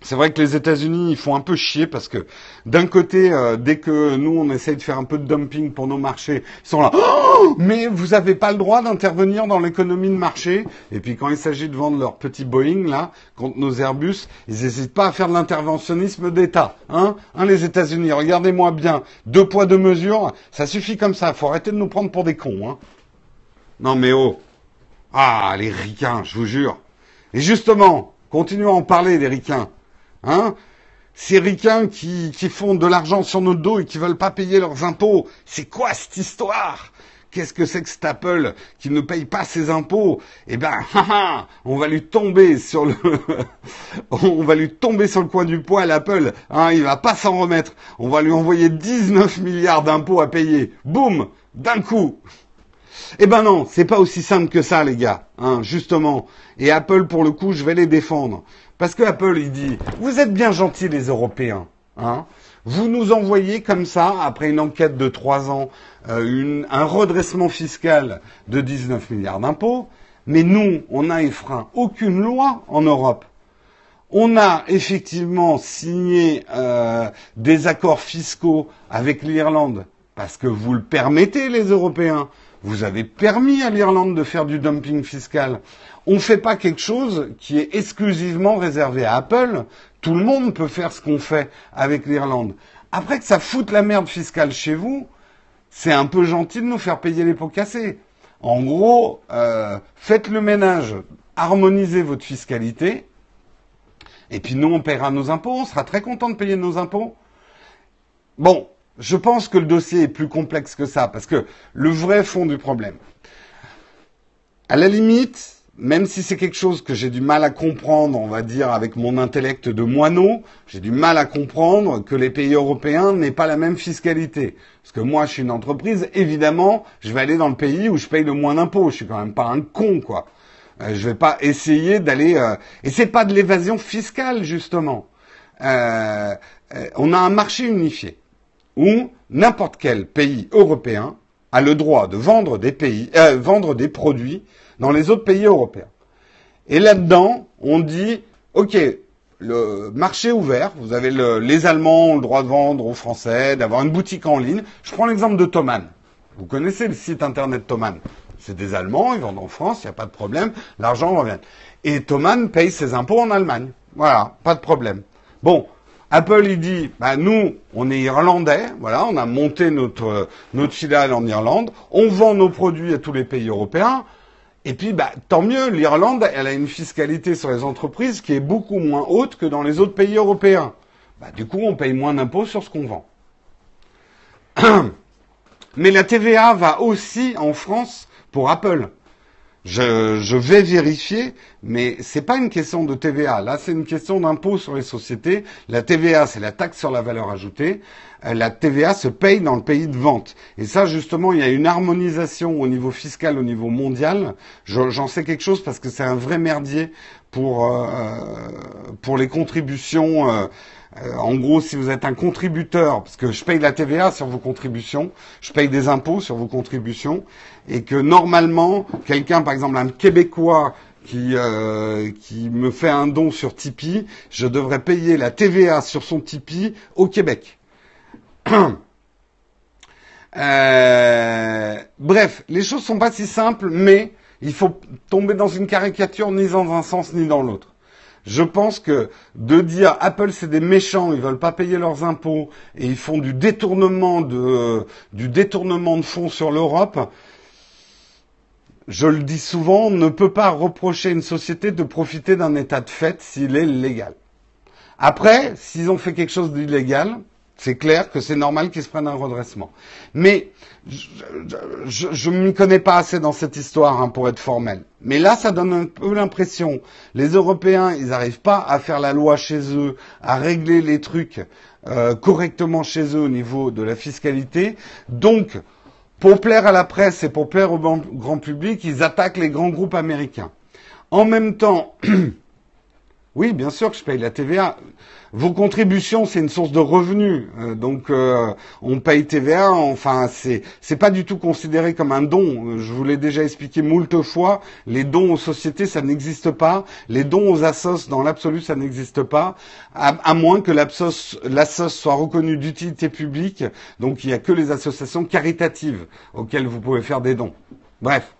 c'est vrai que les États-Unis ils font un peu chier parce que d'un côté, euh, dès que nous on essaye de faire un peu de dumping pour nos marchés, ils sont là. Oh mais vous n'avez pas le droit d'intervenir dans l'économie de marché. Et puis quand il s'agit de vendre leur petit Boeing là contre nos Airbus, ils n'hésitent pas à faire de l'interventionnisme d'État. Hein, hein les États-Unis, regardez-moi bien, deux poids deux mesures, ça suffit comme ça. Faut arrêter de nous prendre pour des cons. Hein. Non mais oh, ah les ricains, je vous jure. Et justement, continuons à en parler des ricains. Hein Ces ricains qui, qui font de l'argent sur notre dos et qui veulent pas payer leurs impôts. C'est quoi cette histoire? Qu'est-ce que c'est que cet Apple qui ne paye pas ses impôts? Eh ben, on va lui tomber sur le, on va lui tomber sur le coin du poil, Apple. Hein, il va pas s'en remettre. On va lui envoyer 19 milliards d'impôts à payer. Boum, d'un coup. Eh ben non, c'est pas aussi simple que ça, les gars. Hein, justement. Et Apple, pour le coup, je vais les défendre. Parce que Apple, il dit, vous êtes bien gentils les Européens, hein vous nous envoyez comme ça, après une enquête de trois ans, euh, un redressement fiscal de 19 milliards d'impôts, mais nous, on n'a effreint aucune loi en Europe. On a effectivement signé euh, des accords fiscaux avec l'Irlande, parce que vous le permettez, les Européens. Vous avez permis à l'Irlande de faire du dumping fiscal. On ne fait pas quelque chose qui est exclusivement réservé à Apple. Tout le monde peut faire ce qu'on fait avec l'Irlande. Après que ça foute la merde fiscale chez vous, c'est un peu gentil de nous faire payer les pots cassés. En gros, euh, faites le ménage, harmonisez votre fiscalité, et puis nous, on paiera nos impôts, on sera très content de payer nos impôts. Bon, je pense que le dossier est plus complexe que ça, parce que le vrai fond du problème, à la limite, même si c'est quelque chose que j'ai du mal à comprendre, on va dire, avec mon intellect de moineau, j'ai du mal à comprendre que les pays européens n'aient pas la même fiscalité. Parce que moi, je suis une entreprise, évidemment, je vais aller dans le pays où je paye le moins d'impôts. Je suis quand même pas un con, quoi. Euh, je vais pas essayer d'aller... Euh... Et c'est pas de l'évasion fiscale, justement. Euh, euh, on a un marché unifié où n'importe quel pays européen a le droit de vendre des pays, euh, vendre des produits dans les autres pays européens. Et là-dedans, on dit, OK, le marché ouvert, vous avez le, les Allemands ont le droit de vendre aux Français, d'avoir une boutique en ligne. Je prends l'exemple de Thomann. Vous connaissez le site internet Thomann. C'est des Allemands, ils vendent en France, il n'y a pas de problème, l'argent revient. Et Thomann paye ses impôts en Allemagne. Voilà, pas de problème. Bon, Apple, il dit, bah, nous, on est irlandais, voilà, on a monté notre, notre filiale en Irlande, on vend nos produits à tous les pays européens, et puis, bah, tant mieux, l'Irlande, elle a une fiscalité sur les entreprises qui est beaucoup moins haute que dans les autres pays européens. Bah, du coup, on paye moins d'impôts sur ce qu'on vend. Mais la TVA va aussi en France pour Apple. Je, vais vérifier, mais c'est pas une question de TVA. Là, c'est une question d'impôt sur les sociétés. La TVA, c'est la taxe sur la valeur ajoutée. Euh, la TVA se paye dans le pays de vente. Et ça, justement, il y a une harmonisation au niveau fiscal, au niveau mondial. J'en sais quelque chose parce que c'est un vrai merdier pour euh, pour les contributions. Euh, en gros, si vous êtes un contributeur, parce que je paye la TVA sur vos contributions, je paye des impôts sur vos contributions, et que normalement, quelqu'un, par exemple un Québécois qui, euh, qui me fait un don sur Tipeee, je devrais payer la TVA sur son Tipeee au Québec. Euh, bref, les choses sont pas si simples, mais il faut tomber dans une caricature ni dans un sens ni dans l'autre. Je pense que de dire Apple c'est des méchants, ils veulent pas payer leurs impôts et ils font du détournement de du détournement de fonds sur l'Europe, je le dis souvent, on ne peut pas reprocher une société de profiter d'un état de fait s'il est légal. Après, s'ils ont fait quelque chose d'illégal, c'est clair que c'est normal qu'ils se prennent un redressement. Mais je ne m'y connais pas assez dans cette histoire hein, pour être formel. Mais là, ça donne un peu l'impression, les Européens, ils n'arrivent pas à faire la loi chez eux, à régler les trucs euh, correctement chez eux au niveau de la fiscalité. Donc, pour plaire à la presse et pour plaire au grand public, ils attaquent les grands groupes américains. En même temps, oui, bien sûr que je paye la TVA. Vos contributions, c'est une source de revenus, euh, donc euh, on paye TVA. Enfin, c'est c'est pas du tout considéré comme un don. Je vous l'ai déjà expliqué moult fois. Les dons aux sociétés, ça n'existe pas. Les dons aux assos, dans l'absolu, ça n'existe pas, à, moins que l'assos soit reconnue d'utilité publique. Donc, il n'y a que les associations caritatives auxquelles vous pouvez faire des dons. Bref.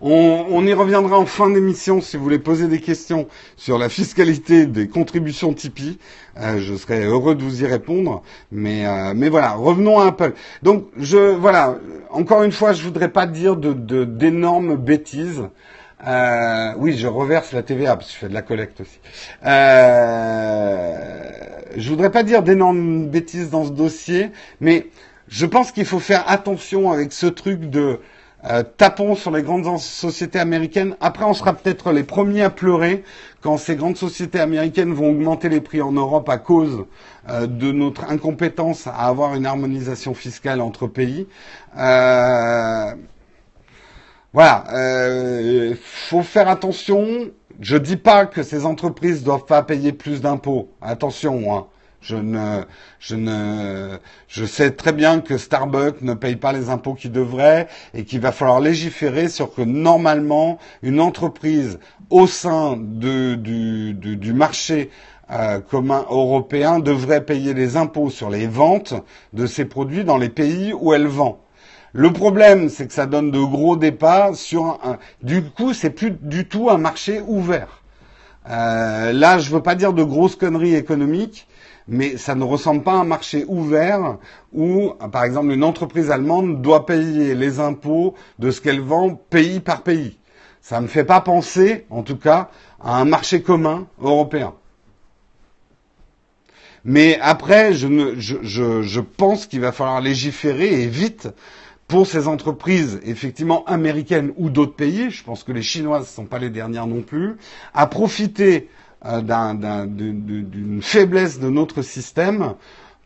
On, y reviendra en fin d'émission si vous voulez poser des questions sur la fiscalité des contributions Tipeee. Euh, je serais heureux de vous y répondre. Mais, euh, mais voilà, revenons à Apple. Donc, je, voilà, encore une fois, je voudrais pas dire d'énormes bêtises. Euh, oui, je reverse la TVA parce que je fais de la collecte aussi. Euh, je voudrais pas dire d'énormes bêtises dans ce dossier, mais je pense qu'il faut faire attention avec ce truc de euh, tapons sur les grandes sociétés américaines. Après, on sera peut-être les premiers à pleurer quand ces grandes sociétés américaines vont augmenter les prix en Europe à cause euh, de notre incompétence à avoir une harmonisation fiscale entre pays. Euh, voilà, il faut faire attention. Je dis pas que ces entreprises doivent pas payer plus d'impôts. Attention, hein. Je ne, je ne, je sais très bien que Starbucks ne paye pas les impôts qu'il devrait et qu'il va falloir légiférer sur que normalement une entreprise au sein de, du, du, marché euh, commun européen devrait payer les impôts sur les ventes de ses produits dans les pays où elle vend. Le problème, c'est que ça donne de gros départs sur un, du coup, c'est plus du tout un marché ouvert. Euh, là, je veux pas dire de grosses conneries économiques, mais ça ne ressemble pas à un marché ouvert où, par exemple, une entreprise allemande doit payer les impôts de ce qu'elle vend pays par pays. Ça ne me fait pas penser, en tout cas, à un marché commun européen. Mais après, je, je, je pense qu'il va falloir légiférer et vite pour ces entreprises, effectivement américaines ou d'autres pays, je pense que les Chinoises ne sont pas les dernières non plus, à profiter euh, d'une faiblesse de notre système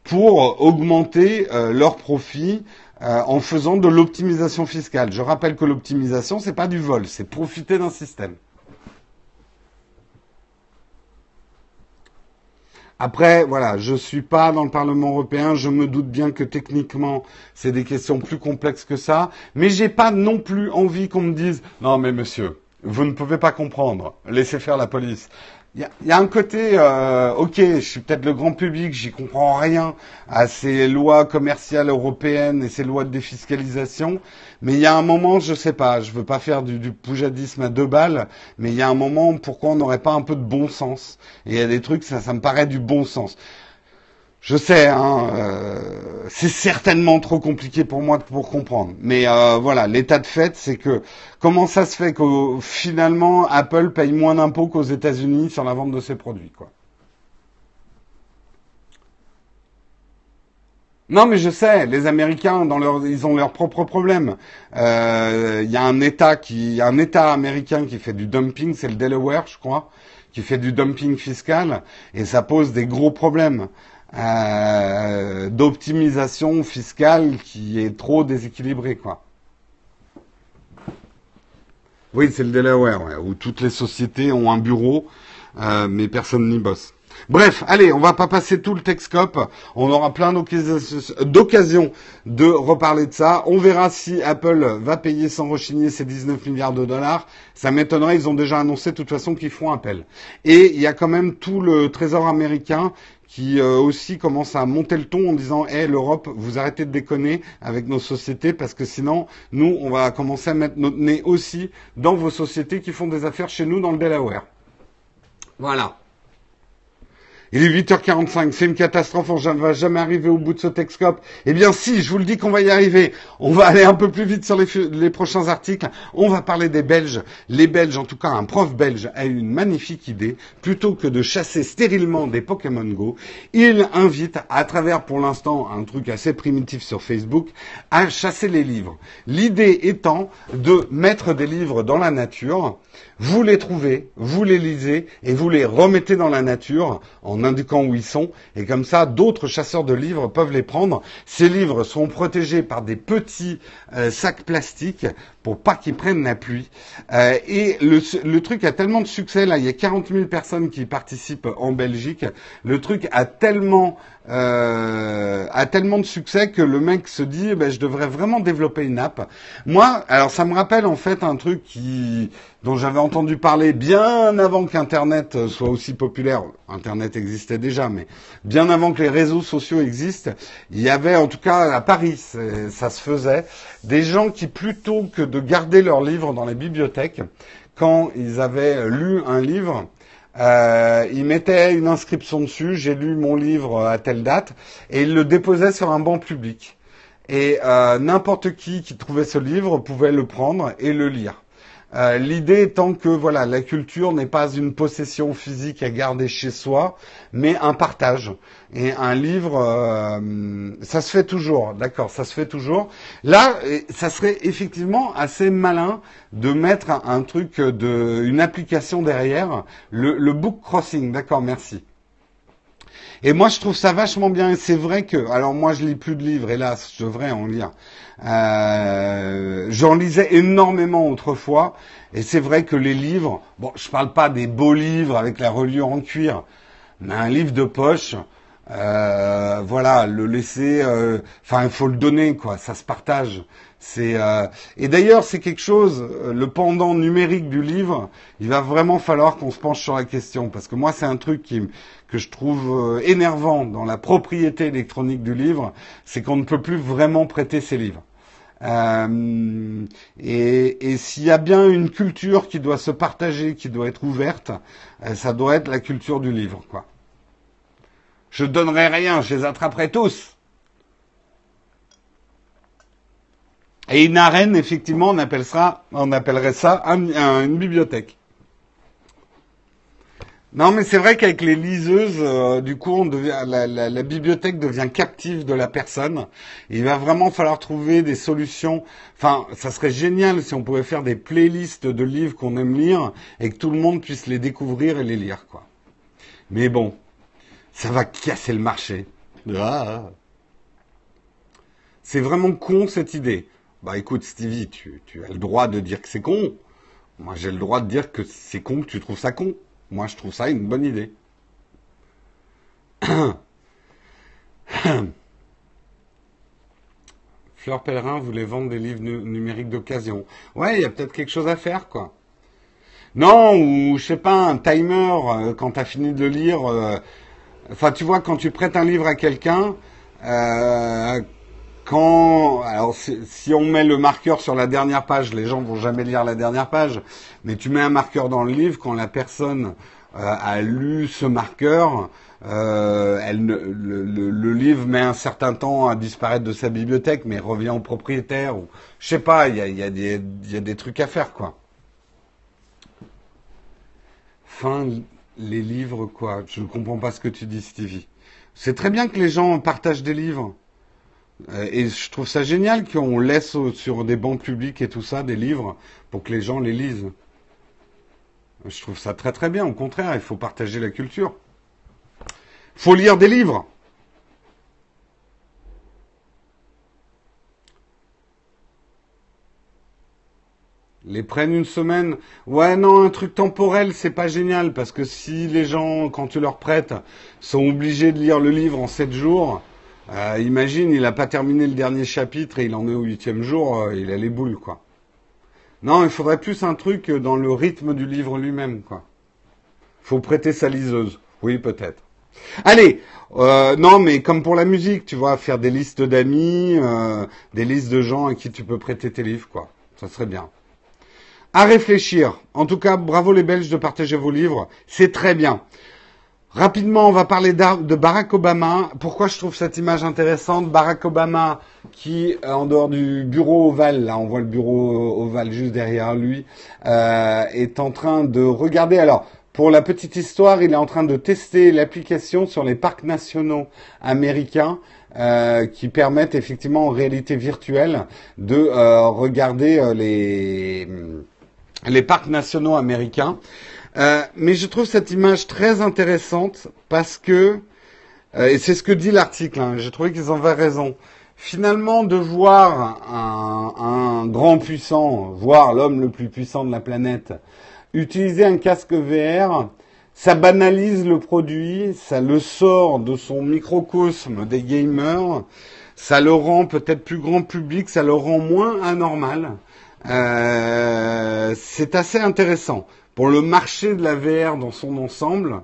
pour augmenter euh, leurs profits euh, en faisant de l'optimisation fiscale. Je rappelle que l'optimisation, c'est pas du vol, c'est profiter d'un système. Après, voilà, je suis pas dans le Parlement européen, je me doute bien que techniquement, c'est des questions plus complexes que ça, mais j'ai pas non plus envie qu'on me dise, non mais monsieur, vous ne pouvez pas comprendre, laissez faire la police. Il y, a un côté, euh, ok, je suis peut-être le grand public, j'y comprends rien à ces lois commerciales européennes et ces lois de défiscalisation, mais il y a un moment, je sais pas, je veux pas faire du, du poujadisme à deux balles, mais il y a un moment, pourquoi on n'aurait pas un peu de bon sens? Et il y a des trucs, ça, ça me paraît du bon sens. Je sais, hein, euh, c'est certainement trop compliqué pour moi pour comprendre. Mais euh, voilà, l'état de fait, c'est que comment ça se fait que finalement Apple paye moins d'impôts qu'aux États-Unis sur la vente de ses produits, quoi. Non, mais je sais, les Américains, dans leur, ils ont leurs propres problèmes. Euh, Il y a un État qui, un État américain qui fait du dumping, c'est le Delaware, je crois, qui fait du dumping fiscal, et ça pose des gros problèmes. Euh, d'optimisation fiscale qui est trop déséquilibrée, quoi. Oui, c'est le Delaware, où toutes les sociétés ont un bureau, euh, mais personne n'y bosse. Bref, allez, on va pas passer tout le Texcope. On aura plein d'occasions de reparler de ça. On verra si Apple va payer sans rechigner ses 19 milliards de dollars. Ça m'étonnerait, ils ont déjà annoncé de toute façon qu'ils font appel. Et il y a quand même tout le trésor américain qui euh, aussi commence à monter le ton en disant Hé l'Europe, vous arrêtez de déconner avec nos sociétés parce que sinon, nous, on va commencer à mettre notre nez aussi dans vos sociétés qui font des affaires chez nous dans le Delaware. Voilà. Il est 8h45, c'est une catastrophe, on ne va jamais arriver au bout de ce Texcope. Eh bien si, je vous le dis qu'on va y arriver. On va aller un peu plus vite sur les, prochains articles. On va parler des Belges. Les Belges, en tout cas un prof belge, a une magnifique idée. Plutôt que de chasser stérilement des Pokémon Go, il invite, à travers pour l'instant un truc assez primitif sur Facebook, à chasser les livres. L'idée étant de mettre des livres dans la nature vous les trouvez, vous les lisez et vous les remettez dans la nature en indiquant où ils sont. Et comme ça, d'autres chasseurs de livres peuvent les prendre. Ces livres sont protégés par des petits euh, sacs plastiques pour pas qu'ils prennent la pluie. Euh, et le, le, truc a tellement de succès, là, il y a 40 000 personnes qui participent en Belgique. Le truc a tellement, euh, a tellement de succès que le mec se dit, eh ben, je devrais vraiment développer une app. Moi, alors ça me rappelle en fait un truc qui, dont j'avais entendu parler bien avant qu'Internet soit aussi populaire. Internet existait déjà, mais bien avant que les réseaux sociaux existent, il y avait en tout cas à Paris, ça se faisait, des gens qui plutôt que de garder leurs livres dans les bibliothèques, quand ils avaient lu un livre, euh, ils mettaient une inscription dessus, j'ai lu mon livre à telle date, et ils le déposaient sur un banc public. Et euh, n'importe qui qui trouvait ce livre pouvait le prendre et le lire. Euh, l'idée étant que voilà, la culture n'est pas une possession physique à garder chez soi, mais un partage. Et un livre, euh, ça se fait toujours, d'accord, ça se fait toujours. Là, ça serait effectivement assez malin de mettre un, truc de, une application derrière, le, le book crossing, d'accord, merci. Et moi, je trouve ça vachement bien. Et c'est vrai que, alors moi, je lis plus de livres, hélas, je devrais en lire. Euh, J'en lisais énormément autrefois, et c'est vrai que les livres, bon, je parle pas des beaux livres avec la reliure en cuir, mais un livre de poche, euh, voilà, le laisser, euh, enfin, il faut le donner, quoi. Ça se partage. C'est euh, et d'ailleurs c'est quelque chose, le pendant numérique du livre, il va vraiment falloir qu'on se penche sur la question parce que moi c'est un truc qui, que je trouve énervant dans la propriété électronique du livre, c'est qu'on ne peut plus vraiment prêter ses livres. Euh, et, et s'il y a bien une culture qui doit se partager, qui doit être ouverte, ça doit être la culture du livre, quoi. Je donnerai rien, je les attraperai tous. Et une arène, effectivement, on, appellera, on appellerait ça une bibliothèque. Non, mais c'est vrai qu'avec les liseuses, euh, du coup, la, la, bibliothèque devient captive de la personne. Il va vraiment falloir trouver des solutions. Enfin, ça serait génial si on pouvait faire des playlists de livres qu'on aime lire et que tout le monde puisse les découvrir et les lire, quoi. Mais bon, ça va casser le marché. Ah. C'est vraiment con cette idée. Bah écoute Stevie, tu, tu as le droit de dire que c'est con. Moi j'ai le droit de dire que c'est con que tu trouves ça con. Moi je trouve ça une bonne idée. Fleur Pellerin voulait vendre des livres numériques d'occasion. Ouais, il y a peut-être quelque chose à faire, quoi. Non, ou je sais pas, un timer euh, quand tu as fini de le lire. euh, Enfin, tu vois, quand tu prêtes un livre à quelqu'un, euh, quand, alors si, on met le marqueur sur la dernière page, les gens vont jamais lire la dernière page, mais tu mets un marqueur dans le livre quand la personne euh, a lu ce marqueur, euh, le, livre met un certain temps à disparaître de sa bibliothèque, mais revient au propriétaire. Ou, je sais pas, il y a, des, y a des trucs à faire, quoi. Fin, les livres, quoi. Je ne comprends pas ce que tu dis, Stevie. C'est très bien que les gens partagent des livres. Euh, Et je trouve ça génial qu'on laisse sur des bancs publics et tout ça des livres pour que les gens les lisent. Je trouve ça très très bien. Au contraire, il faut partager la culture. Faut lire des livres. Les prennent une semaine. Ouais, non, un truc temporel, c'est pas génial parce que si les gens, quand tu leur prêtes, sont obligés de lire le livre en sept jours, euh, imagine, il a pas terminé le dernier chapitre et il en est au huitième jour, euh, il a les boules, quoi. Non, il faudrait plus un truc dans le rythme du livre lui-même, quoi. Faut prêter sa liseuse. Oui, peut-être. Allez, euh, non, mais comme pour la musique, tu vois, faire des listes d'amis, des listes de gens à qui tu peux prêter tes livres, quoi. Ça serait bien. À réfléchir. En tout cas, bravo les Belges de partager vos livres. C'est très bien. Rapidement, on va parler de Barack Obama. Pourquoi je trouve cette image intéressante? Barack Obama, qui, euh, en dehors du bureau ovale, là, on voit le bureau ovale juste derrière lui, euh, est en train de regarder. Alors, pour la petite histoire, il est en train de tester l'application sur les parcs nationaux américains. euh, qui permettent effectivement en réalité virtuelle de euh, regarder euh, les les parcs nationaux américains. Euh, mais je trouve cette image très intéressante parce que, euh, et c'est ce que dit l'article, hein, j'ai trouvé qu'ils avaient raison, finalement de voir un, un grand puissant, voire l'homme le plus puissant de la planète, utiliser un casque VR, ça banalise le produit, ça le sort de son microcosme des gamers, ça le rend peut-être plus grand public, ça le rend moins anormal. Euh, c'est assez intéressant pour le marché de la VR dans son ensemble.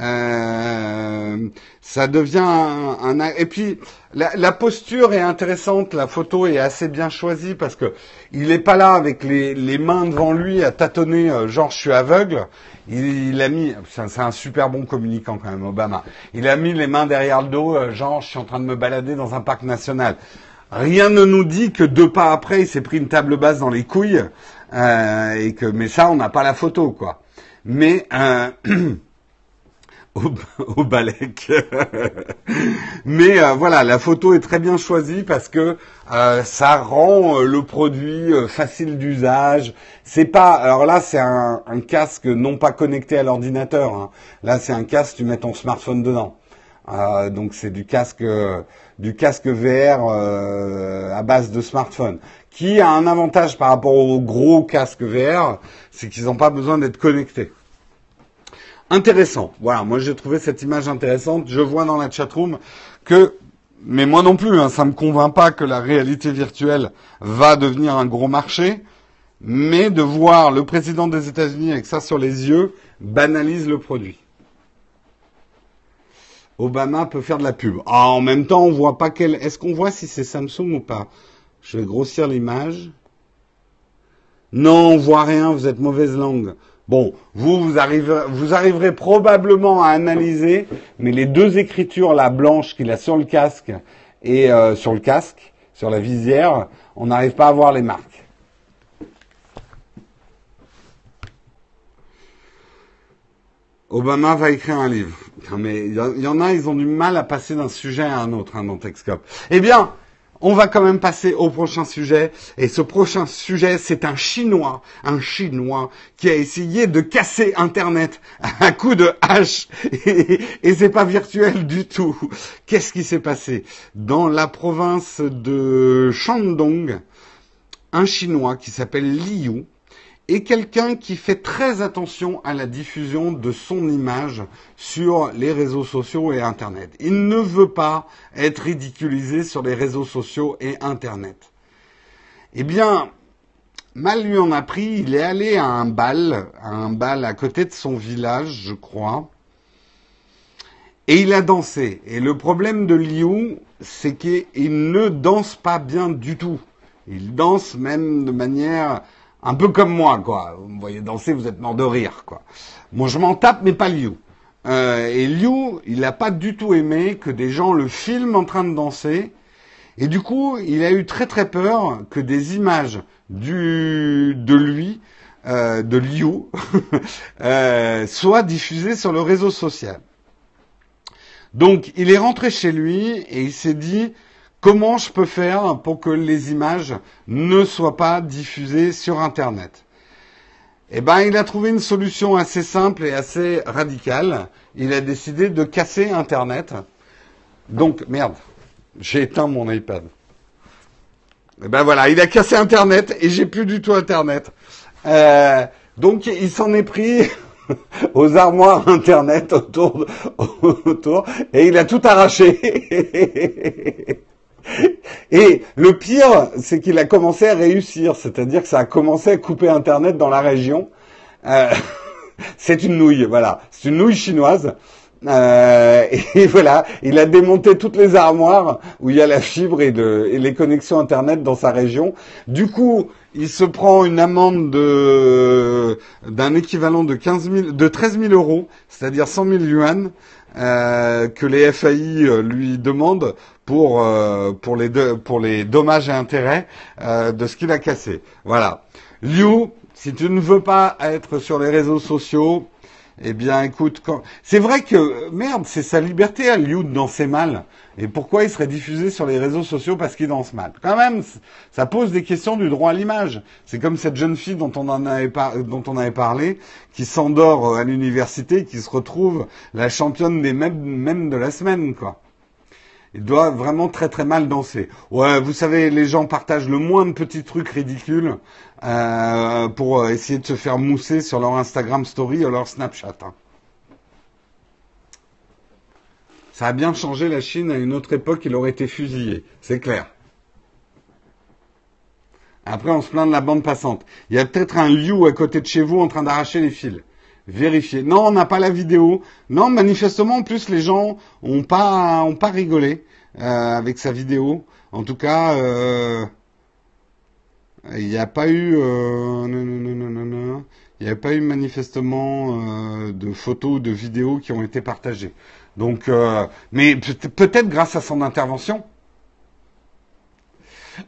Euh, ça devient un, et puis la, posture est intéressante, la photo est assez bien choisie parce que il est pas là avec les, mains devant lui à tâtonner euh, genre je suis aveugle. Il, a mis, c'est un, c'est un super bon communicant quand même Obama. Il a mis les mains derrière le dos euh, genre je suis en train de me balader dans un parc national. Rien ne nous dit que deux pas après il s'est pris une table basse dans les couilles euh, et que mais ça on n'a pas la photo quoi. Mais euh, au, au balèque. Mais euh, voilà, la photo est très bien choisie parce que euh, ça rend le produit facile d'usage. C'est pas, alors là c'est un, casque non pas connecté à l'ordinateur. hein. Là c'est un casque, tu mets ton smartphone dedans. Donc c'est du casque, du casque VR euh, à base de smartphone, qui a un avantage par rapport aux gros casques VR, c'est qu'ils n'ont pas besoin d'être connectés. Intéressant. Voilà, moi j'ai trouvé cette image intéressante. Je vois dans la chatroom que, mais moi non plus, hein, ça me convainc pas que la réalité virtuelle va devenir un gros marché, mais de voir le président des États-Unis avec ça sur les yeux banalise le produit. Obama peut faire de la pub. Ah, en même temps, on voit pas quel. Est-ce qu'on voit si c'est Samsung ou pas? Je vais grossir l'image. Non, on voit rien. Vous êtes mauvaise langue. Bon, vous, vous arriverez, probablement à analyser, mais les deux écritures, la blanche qu'il a sur le casque et euh, sur le casque, sur la visière, on n'arrive pas à voir les marques. Obama va écrire un livre. Mais il y, en- il y en a, ils ont du mal à passer d'un sujet à un autre hein, dans Texcope. Eh bien, on va quand même passer au prochain sujet. Et ce prochain sujet, c'est un Chinois, un Chinois qui a essayé de casser Internet à coup de hache. Et, et c'est pas virtuel du tout. Qu'est-ce qui s'est passé? Dans la province de Shandong Un Chinois qui s'appelle Liu et quelqu'un qui fait très attention à la diffusion de son image sur les réseaux sociaux et Internet. Il ne veut pas être ridiculisé sur les réseaux sociaux et Internet. Eh bien, mal lui en a pris. Il est allé à un bal, à un bal à côté de son village, je crois. Et il a dansé. Et le problème de Liu, c'est qu'il ne danse pas bien du tout. Il danse même de manière un peu comme moi, quoi. Vous me voyez danser, vous êtes mort de rire, quoi. Moi, je m'en tape, mais pas Liu. Euh, et Liu, il n'a pas du tout aimé que des gens le filment en train de danser. Et du coup, il a eu très très peur que des images du, de lui, euh, de Liu, euh, soient diffusées sur le réseau social. Donc, il est rentré chez lui et il s'est dit, comment je peux faire pour que les images ne soient pas diffusées sur Internet? Eh ben, il a trouvé une solution assez simple et assez radicale. Il a décidé de casser Internet. Donc, merde, j'ai éteint mon iPad. Eh ben voilà, il a cassé Internet et j'ai plus du tout Internet. Euh, donc, il s'en est pris aux armoires Internet autour, autour et il a tout arraché. Et le pire, c'est qu'il a commencé à réussir, c'est-à-dire que ça a commencé à couper Internet dans la région. Euh, c'est une nouille, voilà, c'est une nouille chinoise. Euh, et voilà, il a démonté toutes les armoires où il y a la fibre et, de, et les connexions Internet dans sa région. Du coup, il se prend une amende de d'un équivalent de 15 000, de 13 000 euros, c'est-à-dire 100 000 yuan, euh, que les FAI euh, lui demandent pour euh, pour les pour les dommages et intérêts de ce qu'il a cassé. Voilà. Liu, si tu ne veux pas être sur les réseaux sociaux, eh bien, écoute, quand... c'est vrai que merde, c'est sa liberté à Liu de danser mal. Et pourquoi il serait diffusé sur les réseaux sociaux parce qu'il danse mal? Quand même, ça pose des questions du droit à l'image. C'est comme cette jeune fille dont on en avait, parlé, qui s'endort à l'université, qui se retrouve la championne des mêmes, de la semaine, quoi. Il doit vraiment très très mal danser. Ouais, vous savez, les gens partagent le moins de petits trucs ridicules euh, pour essayer de se faire mousser sur leur Instagram Story ou leur Snapchat. Hein. Ça a bien changé la Chine à une autre époque, il aurait été fusillé, c'est clair. Après, on se plaint de la bande passante. Il y a peut-être un Liu à côté de chez vous en train d'arracher les fils. Vérifiez. Non, on n'a pas la vidéo. Non, manifestement, en plus, les gens ont pas, pas rigolé euh, avec sa vidéo. En tout cas, euh, il n'y a pas eu, euh, non, non, non, non, non, il n'y a pas eu manifestement de photos, de vidéos qui ont été partagées. Donc, mais peut-être grâce à son intervention.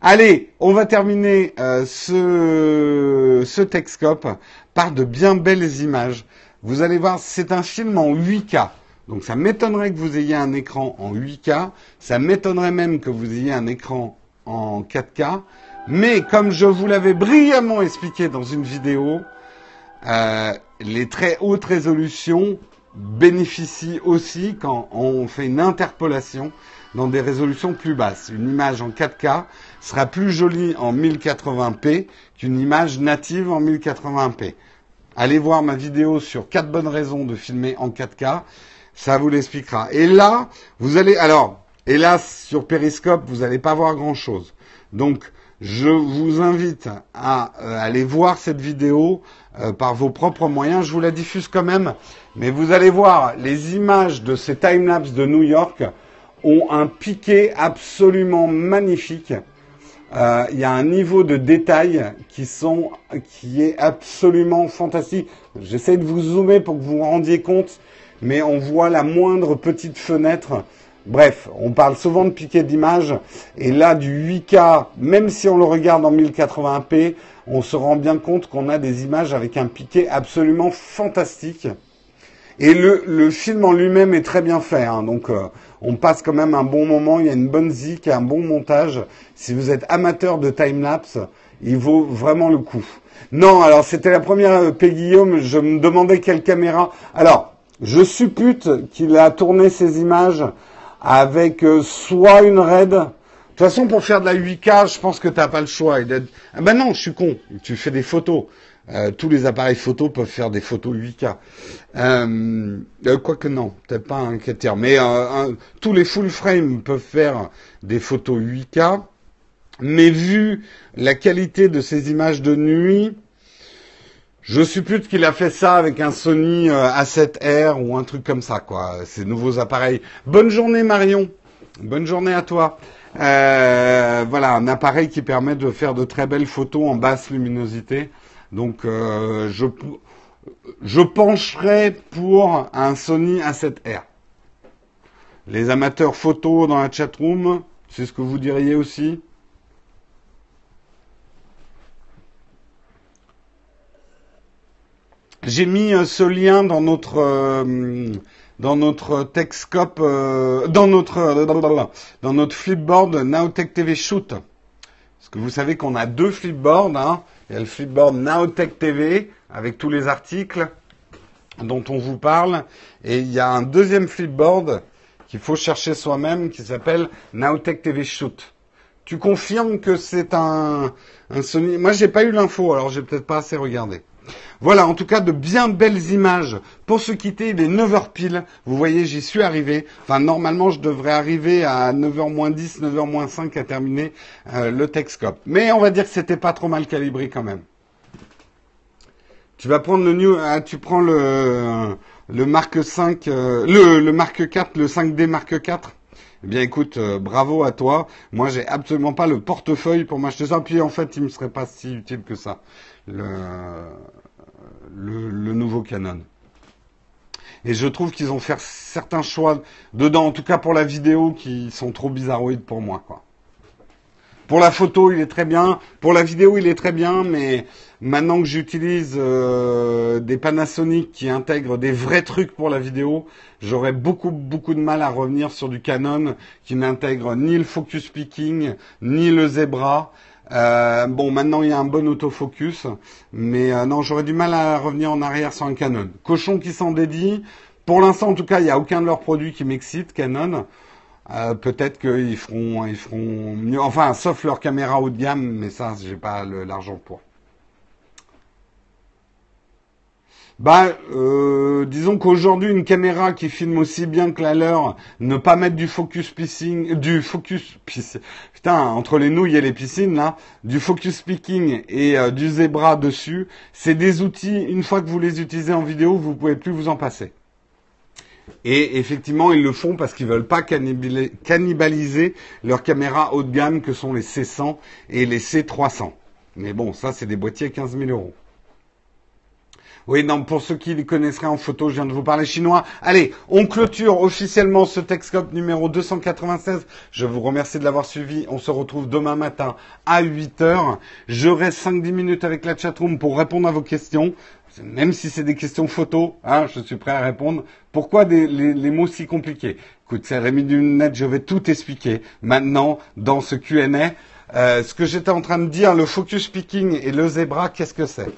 Allez, on va terminer ce, ce Texcope par de bien belles images. Vous allez voir, c'est un film en 8K. Donc ça m'étonnerait que vous ayez un écran en 8K. Ça m'étonnerait même que vous ayez un écran en 4K. Mais comme je vous l'avais brillamment expliqué dans une vidéo, euh, les très hautes résolutions bénéficient aussi quand on fait une interpolation dans des résolutions plus basses. Une image en 4K sera plus jolie en 1080p qu'une image native en 1080p. Allez voir ma vidéo sur 4 bonnes raisons de filmer en 4K, ça vous l'expliquera. Et là, vous allez alors, hélas sur Periscope, vous n'allez pas voir grand-chose. Donc, je vous invite à euh, aller voir cette vidéo euh, par vos propres moyens. Je vous la diffuse quand même, mais vous allez voir les images de ces timelapses de New York ont un piqué absolument magnifique. Euh, il y a un niveau de détail qui sont qui est absolument fantastique. J'essaie de vous zoomer pour que vous vous rendiez compte, mais on voit la moindre petite fenêtre. Bref, on parle souvent de piqué d'image, et là du 8K, même si on le regarde en 1080p, on se rend bien compte qu'on a des images avec un piqué absolument fantastique. Et le, le film en lui-même est très bien fait, hein, donc euh, on passe quand même un bon moment, il y a une bonne zik, un bon montage. Si vous êtes amateur de time-lapse, il vaut vraiment le coup. Non, alors c'était la première euh, P. Guillaume, je me demandais quelle caméra. Alors, je suppute qu'il a tourné ses images avec euh, soit une RED. De toute façon, pour faire de la 8K, je pense que tu n'as pas le choix. Ah ben non, je suis con. Tu fais des photos. Euh, tous les appareils photo peuvent faire des photos 8K. Euh, euh, Quoique non, peut-être pas un critère. Mais tous les full frame peuvent faire des photos 8K. Mais vu la qualité de ces images de nuit, je suppose qu'il a fait ça avec un Sony euh, A7R ou un truc comme ça, quoi. Ces nouveaux appareils. Bonne journée Marion. Bonne journée à toi. Voilà, un appareil qui permet de faire de très belles photos en basse luminosité. Donc, euh, je, pencherai pour un Sony A7R. Les amateurs photos dans la chatroom, c'est ce que vous diriez aussi? J'ai mis euh, ce lien dans notre euh, dans notre Techscope, dans notre dans notre flipboard Nowtech TV Shoot. Parce que vous savez qu'on a deux flipboards. Hein. Il y a le flipboard Nowtech TV avec tous les articles dont on vous parle, et il y a un deuxième flipboard qu'il faut chercher soi-même qui s'appelle Nowtech TV Shoot. Tu confirmes que c'est un, un Sony? Moi, j'ai pas eu l'info, alors j'ai peut-être pas assez regardé. Voilà, en tout cas, de bien belles images. Pour se quitter, il est 9h pile. Vous voyez, j'y suis arrivé. Enfin, normalement, je devrais arriver à 9h moins 10, 9h moins 5 à terminer euh, le Texcope. Mais on va dire que c'était pas trop mal calibré quand même. Tu vas prendre le new, ah, tu prends le, le Mark 5, euh, le, le Mark 4, le 5D Mark 4. Eh bien, écoute, euh, bravo à toi. Moi, j'ai absolument pas le portefeuille pour m'acheter ça. Puis, en fait, il me serait pas si utile que ça. Le, nouveau Canon. Et je trouve qu'ils ont fait certains choix dedans, en tout cas pour la vidéo, qui sont trop bizarroïdes pour moi. Pour la photo, il est très bien. Pour la vidéo, il est très bien, mais maintenant que j'utilise euh, des Panasonic qui intègrent des vrais trucs pour la vidéo, j'aurais beaucoup beaucoup de mal à revenir sur du Canon qui n'intègre ni le focus picking, ni le zebra. Euh, bon, maintenant il y a un bon autofocus, mais euh, non, j'aurais du mal à revenir en arrière sur un Canon. Cochon qui s'en dédie. Pour l'instant, en tout cas, il n'y a aucun de leurs produits qui m'excite, Canon. Euh, peut-être qu'ils feront, ils feront mieux. Enfin, sauf leur caméra haut de gamme, mais ça, j'ai pas l'argent pour. Bah, euh, disons qu'aujourd'hui, une caméra qui filme aussi bien que la leur, ne pas mettre du focus picking, du focus, putain, entre les nouilles et les piscines là, du focus picking et euh, du zebra dessus, c'est des outils. Une fois que vous les utilisez en vidéo, vous pouvez plus vous en passer. Et effectivement, ils le font parce qu'ils veulent pas cannibaliser leurs caméras haut de gamme que sont les C100 et les C300. Mais bon, ça, c'est des boîtiers à 15 000 euros. Oui, non, pour ceux qui les connaisseraient en photo, je viens de vous parler chinois. Allez, on clôture officiellement ce Texcope numéro 296. Je vous remercie de l'avoir suivi. On se retrouve demain matin à 8 heures. Je reste 5-10 minutes avec la chatroom pour répondre à vos questions. Même si c'est des questions photo, hein, je suis prêt à répondre. Pourquoi des, les, mots si compliqués? Écoute, c'est Rémi Dunet, je vais tout expliquer maintenant dans ce Q&A. Euh, ce que j'étais en train de dire, le focus picking et le zebra, qu'est-ce que c'est?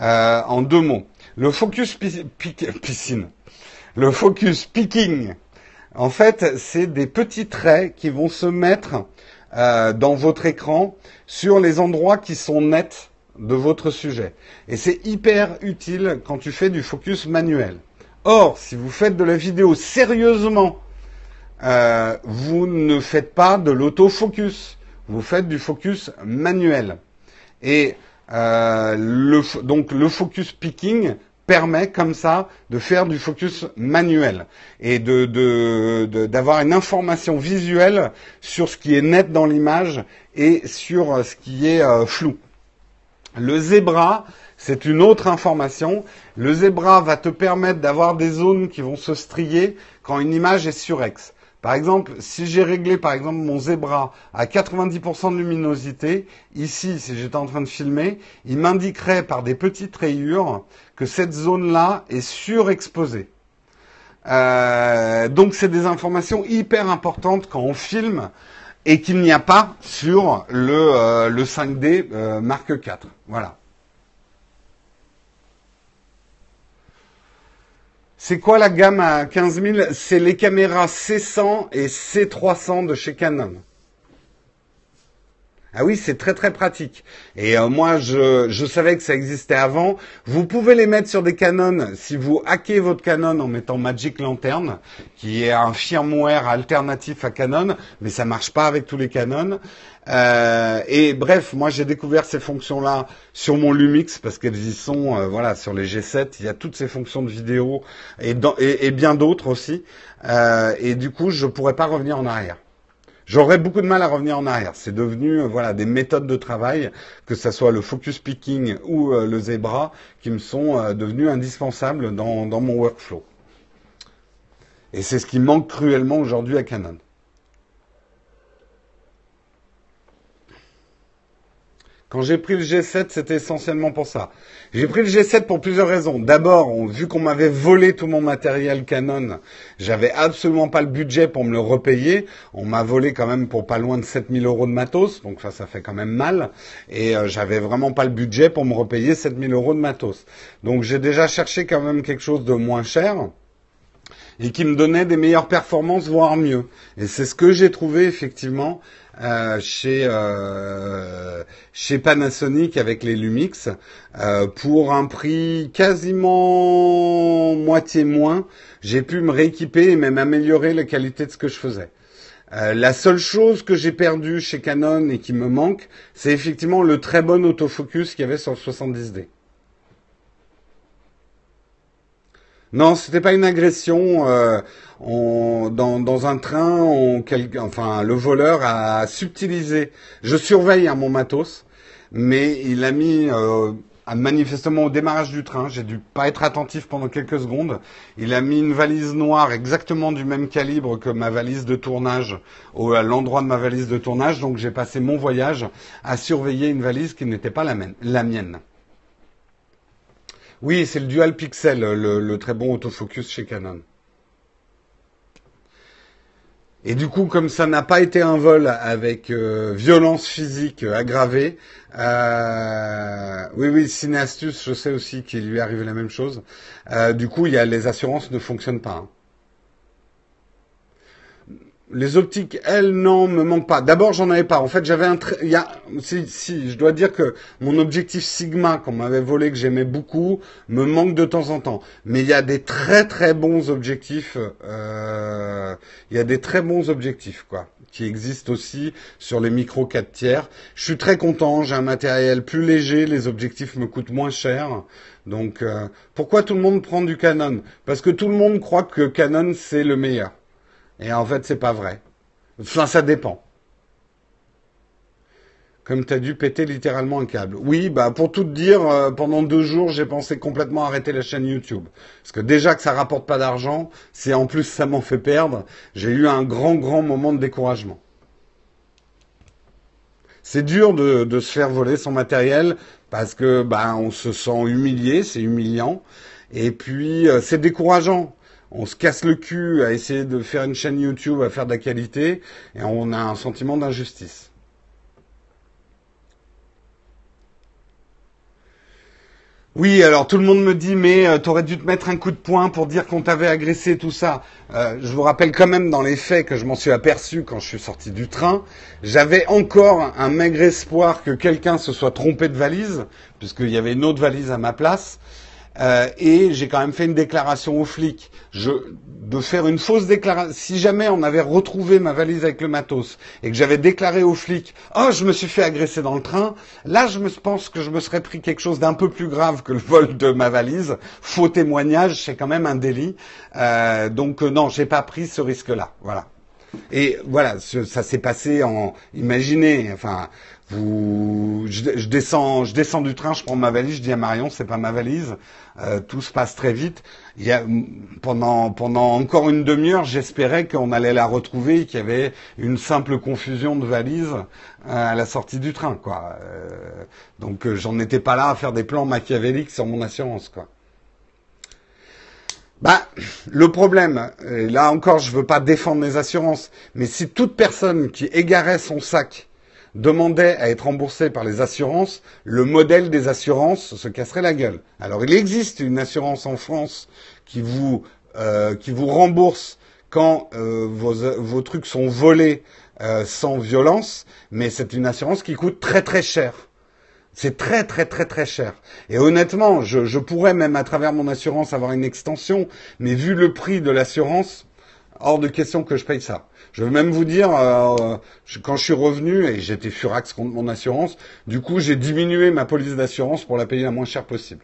Euh, en deux mots. Le focus piscine. Le focus picking. En fait, c'est des petits traits qui vont se mettre euh, dans votre écran sur les endroits qui sont nets de votre sujet. Et c'est hyper utile quand tu fais du focus manuel. Or, si vous faites de la vidéo sérieusement, euh, vous ne faites pas de l'autofocus. Vous faites du focus manuel. Et euh, le, donc le focus picking permet comme ça de faire du focus manuel et d'avoir une information visuelle sur ce qui est net dans l'image et sur ce qui est euh, flou. Le zebra, c'est une autre information. Le zebra va te permettre d'avoir des zones qui vont se strier quand une image est surex. Par exemple, si j'ai réglé par exemple mon zébra à 90% de luminosité, ici, si j'étais en train de filmer, il m'indiquerait par des petites rayures que cette zone-là est surexposée. Euh, donc c'est des informations hyper importantes quand on filme et qu'il n'y a pas sur le, euh, le 5D euh, Mark IV. Voilà. C'est quoi la gamme à 15 000 C'est les caméras C100 et C300 de chez Canon. Ah oui, c'est très très pratique. Et euh, moi, je, savais que ça existait avant. Vous pouvez les mettre sur des Canon si vous hackez votre Canon en mettant Magic Lantern, qui est un firmware alternatif à Canon, mais ça marche pas avec tous les Canon. Euh, et bref, moi j'ai découvert ces fonctions-là sur mon Lumix parce qu'elles y sont, euh, voilà, sur les G7, il y a toutes ces fonctions de vidéo et, bien d'autres aussi. Et du coup, je pourrais pas revenir en arrière. J'aurais beaucoup de mal à revenir en arrière. C'est devenu euh, voilà des méthodes de travail, que ce soit le focus picking ou euh, le zebra, qui me sont euh, devenus indispensables dans, dans mon workflow. Et c'est ce qui manque cruellement aujourd'hui à Canon. Quand j'ai pris le G7, c'était essentiellement pour ça. J'ai pris le G7 pour plusieurs raisons. D'abord, vu qu'on m'avait volé tout mon matériel Canon, j'avais absolument pas le budget pour me le repayer. On m'a volé quand même pour pas loin de 7000 euros de matos, donc ça, ça fait quand même mal. Et euh, j'avais vraiment pas le budget pour me repayer 7000 euros de matos. Donc j'ai déjà cherché quand même quelque chose de moins cher et qui me donnait des meilleures performances, voire mieux. Et c'est ce que j'ai trouvé effectivement euh, chez euh, chez Panasonic avec les Lumix euh, pour un prix quasiment moitié moins. J'ai pu me rééquiper et même améliorer la qualité de ce que je faisais. La seule chose que j'ai perdue chez Canon et qui me manque, c'est effectivement le très bon autofocus qu'il y avait sur le 70D. Non, c'était pas une agression. Euh, dans, un train, on, enfin, le voleur a subtilisé. Je surveille à mon matos, mais il a mis euh, manifestement au démarrage du train. J'ai dû pas être attentif pendant quelques secondes. Il a mis une valise noire exactement du même calibre que ma valise de tournage, au, à l'endroit de ma valise de tournage. Donc j'ai passé mon voyage à surveiller une valise qui n'était pas la mienne. Oui, c'est le Dual Pixel, le, très bon autofocus chez Canon. Et du coup, comme ça n'a pas été un vol avec euh, violence physique aggravée, euh, oui, oui, Cineastus, je sais aussi qu'il lui est arrivé la même chose. Euh, du coup, il y a, les assurances ne fonctionnent pas. Hein. Les optiques, elles, non, me manquent pas. D'abord, j'en avais pas. En fait, j'avais un, il y a, si, je dois dire que mon objectif Sigma qu'on m'avait volé, que j'aimais beaucoup, me manque de temps en temps. Mais il y a des très très bons objectifs. Euh, il y a des très bons objectifs, quoi, qui existent aussi sur les micro 4 tiers. Je suis très content. J'ai un matériel plus léger. Les objectifs me coûtent moins cher. Donc, euh, pourquoi tout le monde prend du Canon? Parce que tout le monde croit que Canon c'est le meilleur. Et en fait, c'est pas vrai. Enfin, ça dépend. Comme tu as dû péter littéralement un câble. Oui, bah pour tout te dire, euh, pendant deux jours, j'ai pensé complètement arrêter la chaîne YouTube. Parce que déjà que ça rapporte pas d'argent, si en plus ça m'en fait perdre, j'ai eu un grand, grand moment de découragement. C'est dur de, se faire voler son matériel parce que bah on se sent humilié, c'est humiliant. Et puis euh, c'est décourageant on se casse le cul à essayer de faire une chaîne YouTube, à faire de la qualité, et on a un sentiment d'injustice. Oui, alors tout le monde me dit, mais euh, tu aurais dû te mettre un coup de poing pour dire qu'on t'avait agressé, tout ça. Euh, je vous rappelle quand même dans les faits que je m'en suis aperçu quand je suis sorti du train. J'avais encore un maigre espoir que quelqu'un se soit trompé de valise, puisqu'il y avait une autre valise à ma place. Euh, et j'ai quand même fait une déclaration aux flics. De faire une fausse déclaration. Si jamais on avait retrouvé ma valise avec le matos et que j'avais déclaré aux flics, oh, je me suis fait agresser dans le train, là, je me pense que je me serais pris quelque chose d'un peu plus grave que le vol de ma valise. Faux témoignage, c'est quand même un délit. Euh, donc euh, non, j'ai pas pris ce risque-là. Voilà. Et voilà, ça s'est passé en, imaginez, enfin, je, descends, je descends du train, je prends ma valise, je dis à Marion, c'est pas ma valise. Euh, tout se passe très vite. Pendant, encore une demi-heure, j'espérais qu'on allait la retrouver, qu'il y avait une simple confusion de valise euh, à la sortie du train, quoi. Euh, donc j'en étais pas là à faire des plans machiavéliques sur mon assurance, quoi. Bah, le problème, là encore, je veux pas défendre mes assurances, mais si toute personne qui égarait son sac demandait à être remboursé par les assurances, le modèle des assurances se casserait la gueule. Alors il existe une assurance en France qui vous, euh, qui vous rembourse quand euh, vos, vos, trucs sont volés euh, sans violence, mais c'est une assurance qui coûte très très cher. C'est très très très très cher. Et honnêtement, je, je, pourrais même à travers mon assurance avoir une extension, mais vu le prix de l'assurance, hors de question que je paye ça. Je vais même vous dire, euh, quand je suis revenu et j'étais furax contre mon assurance, du coup j'ai diminué ma police d'assurance pour la payer la moins chère possible.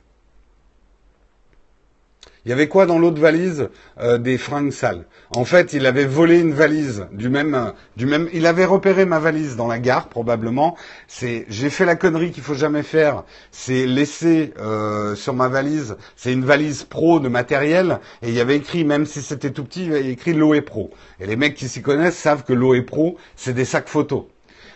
Il y avait quoi dans l'autre valise euh, Des fringues sales? En fait, il avait volé une valise du même, du même. Il avait repéré ma valise dans la gare probablement. C'est, j'ai fait la connerie qu'il faut jamais faire. C'est laisser euh, sur ma valise. C'est une valise pro de matériel et il y avait écrit, même si c'était tout petit, il y avait écrit l'eau pro. Et les mecs qui s'y connaissent savent que l'eau pro, c'est des sacs photos.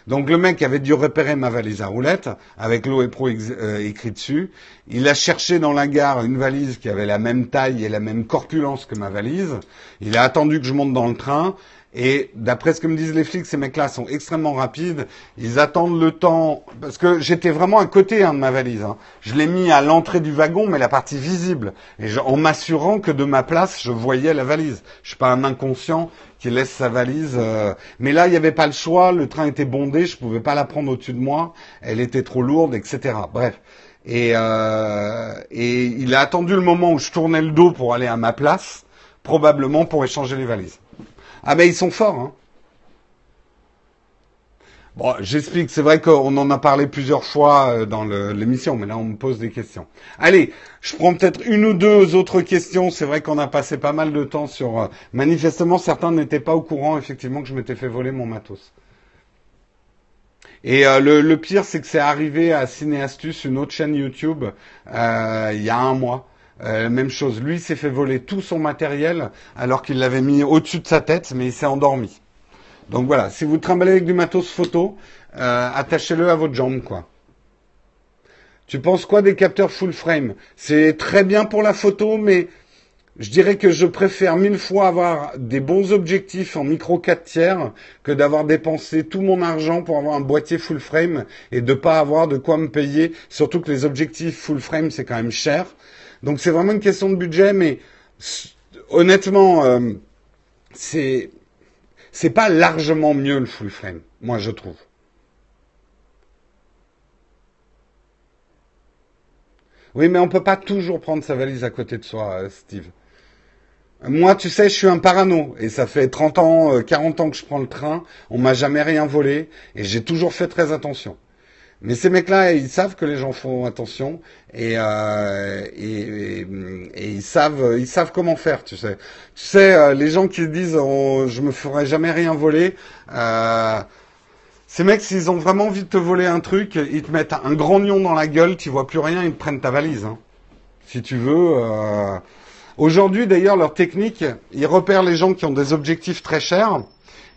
Donc le mec avait dû repérer ma valise à roulettes avec l'eau et pro euh, écrit dessus. Il a cherché dans la gare une valise qui avait la même taille et la même corpulence que ma valise. Il a attendu que je monte dans le train. Et d'après ce que me disent les flics, ces mecs-là sont extrêmement rapides. Ils attendent le temps parce que j'étais vraiment à côté hein, de ma valise. Hein. Je l'ai mis à l'entrée du wagon, mais la partie visible, et en m'assurant que de ma place, je voyais la valise. Je suis pas un inconscient qui laisse sa valise. Euh, Mais là, il n'y avait pas le choix. Le train était bondé, je pouvais pas la prendre au-dessus de moi. Elle était trop lourde, etc. Bref. Euh, et il a attendu le moment où je tournais le dos pour aller à ma place, probablement pour échanger les valises. Ah mais ils sont forts. Hein. Bon, j'explique. C'est vrai qu'on en a parlé plusieurs fois euh, dans l'émission, mais là on me pose des questions. Allez, je prends peut-être une ou deux autres questions. C'est vrai qu'on a passé pas mal de temps sur. Euh, manifestement, certains n'étaient pas au courant effectivement que je m'étais fait voler mon matos. Et euh, le, le, pire, c'est que c'est arrivé à Cinéastus, une autre chaîne YouTube, il y a un mois. Euh, même chose, lui s'est fait voler tout son matériel alors qu'il l'avait mis au-dessus de sa tête, mais il s'est endormi. Donc voilà, si vous trimballez avec du matos photo, euh, attachez-le à votre jambe, quoi. Tu penses quoi des capteurs full frame? C'est très bien pour la photo, mais je dirais que je préfère mille fois avoir des bons objectifs en micro 4 tiers que d'avoir dépensé tout mon argent pour avoir un boîtier full frame et de pas avoir de quoi me payer. Surtout que les objectifs full frame c'est quand même cher. Donc c'est vraiment une question de budget, mais honnêtement, euh, c'est pas largement mieux le full frame, moi je trouve. Oui, mais on peut pas toujours prendre sa valise à côté de soi, euh, Steve. Moi, tu sais, je suis un parano et ça fait 30 ans, 40 euh, ans que je prends le train. On m'a jamais rien volé et j'ai toujours fait très attention. Mais ces mecs-là, ils savent que les gens font attention et, euh, et, et, ils savent, ils savent comment faire, tu sais. Tu sais, euh, les gens qui disent oh, je me ferai jamais rien voler, euh, ces mecs, s'ils ont vraiment envie de te voler un truc, ils te mettent un grand lion dans la gueule, tu vois plus rien, ils te prennent ta valise. Hein. Si tu veux. Euh... Aujourd'hui, d'ailleurs, leur technique, ils repèrent les gens qui ont des objectifs très chers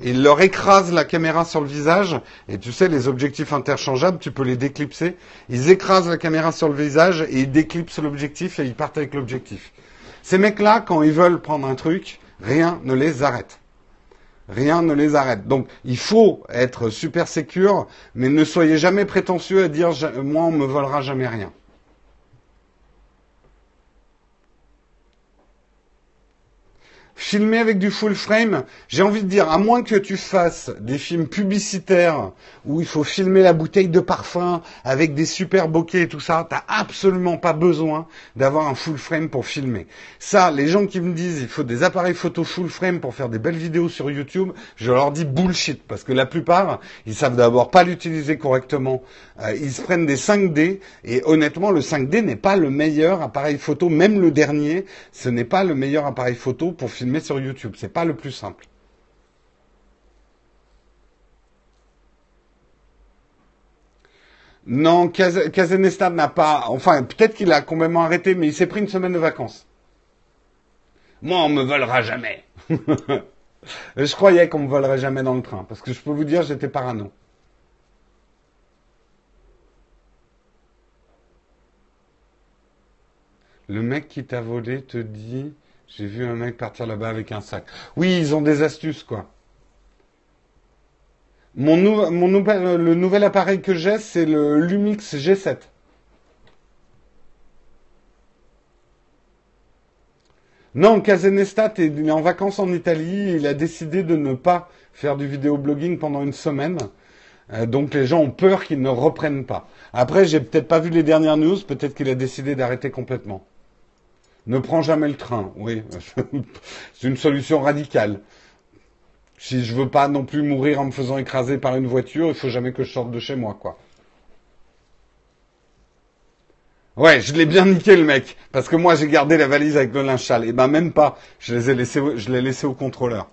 il leur écrase la caméra sur le visage. Et tu sais, les objectifs interchangeables, tu peux les déclipser. Ils écrasent la caméra sur le visage et ils déclipsent l'objectif et ils partent avec l'objectif. Ces mecs-là, quand ils veulent prendre un truc, rien ne les arrête. Rien ne les arrête. Donc, il faut être super sécure, mais ne soyez jamais prétentieux à dire moi, on me volera jamais rien. Filmer avec du full frame, j'ai envie de dire, à moins que tu fasses des films publicitaires où il faut filmer la bouteille de parfum avec des super bokeh et tout ça, t'as absolument pas besoin d'avoir un full frame pour filmer. Ça, les gens qui me disent il faut des appareils photo full frame pour faire des belles vidéos sur YouTube, je leur dis bullshit parce que la plupart, ils savent d'abord pas l'utiliser correctement. Euh, ils se prennent des 5D et honnêtement, le 5D n'est pas le meilleur appareil photo, même le dernier, ce n'est pas le meilleur appareil photo pour filmer sur YouTube. C'est pas le plus simple. Non, Kazenestan n'a pas. Enfin, peut-être qu'il a complètement arrêté, mais il s'est pris une semaine de vacances. Moi, on me volera jamais. je croyais qu'on me volerait jamais dans le train, parce que je peux vous dire, j'étais parano. Le mec qui t'a volé te dit j'ai vu un mec partir là-bas avec un sac. Oui, ils ont des astuces, quoi. Mon, mon le nouvel appareil que j'ai, c'est le Lumix G7. Non, Casenestat est, il est en vacances en Italie. Il a décidé de ne pas faire du vidéoblogging pendant une semaine. Euh, donc les gens ont peur qu'il ne reprenne pas. Après, j'ai peut-être pas vu les dernières news. Peut-être qu'il a décidé d'arrêter complètement. Ne prends jamais le train. Oui, c'est une solution radicale. Si je veux pas non plus mourir en me faisant écraser par une voiture, il faut jamais que je sorte de chez moi, quoi. Ouais, je l'ai bien niqué le mec, parce que moi j'ai gardé la valise avec le linge sale. Et ben même pas, je les ai laissés, je l'ai laissé au contrôleur.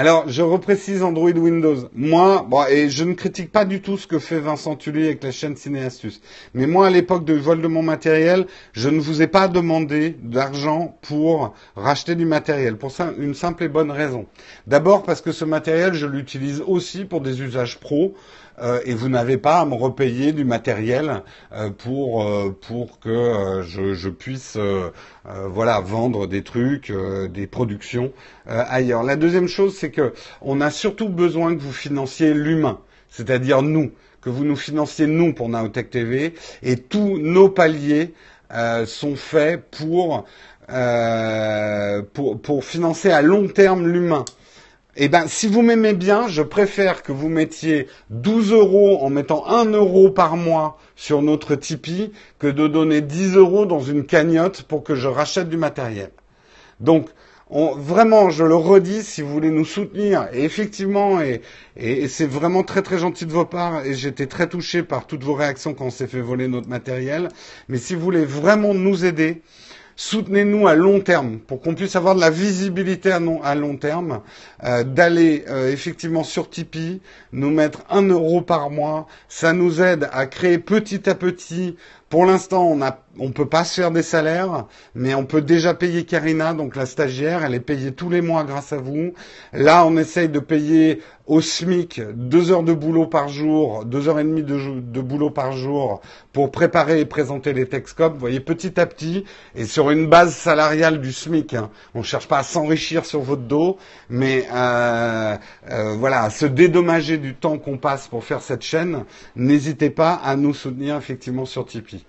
Alors, je reprécise Android Windows. Moi, et je ne critique pas du tout ce que fait Vincent Tully avec la chaîne Cinéastus. Mais moi, à l'époque de vol de mon matériel, je ne vous ai pas demandé d'argent pour racheter du matériel. Pour ça, une simple et bonne raison. D'abord parce que ce matériel, je l'utilise aussi pour des usages pro. Euh, et vous n'avez pas à me repayer du matériel euh, pour euh, pour que je, puisse voilà vendre des trucs, des productions ailleurs. La deuxième chose, c'est que on a surtout besoin que vous financiez l'humain, c'est-à-dire nous, que vous nous financiez nous pour Naotech TV, et tous nos paliers sont faits pour, pour, pour financer à long terme l'humain. Eh ben, si vous m'aimez bien, je préfère que vous mettiez 12 euros en mettant 1 euro par mois sur notre Tipeee que de donner 10 euros dans une cagnotte pour que je rachète du matériel. Donc, vraiment, je le redis, si vous voulez nous soutenir, et effectivement, et, et c'est vraiment très très gentil de vos parts, et j'étais très touché par toutes vos réactions quand on s'est fait voler notre matériel, mais si vous voulez vraiment nous aider, soutenez-nous à long terme pour qu'on puisse avoir de la visibilité à, long terme, euh, d'aller euh, effectivement sur Tipeee, nous mettre un euro par mois. Ça nous aide à créer petit à petit. Pour l'instant, on on peut pas se faire des salaires, mais on peut déjà payer Karina, donc la stagiaire, elle est payée tous les mois grâce à vous. Là, on essaye de payer au SMIC deux heures de boulot par jour, deux heures et demie de, boulot par jour pour préparer et présenter les Texcop. Vous voyez, petit à petit, et sur une base salariale du SMIC. Hein. On cherche pas à s'enrichir sur votre dos, mais euh, euh, voilà, à se dédommager du temps qu'on passe pour faire cette chaîne. N'hésitez pas à nous soutenir effectivement sur Tipeee.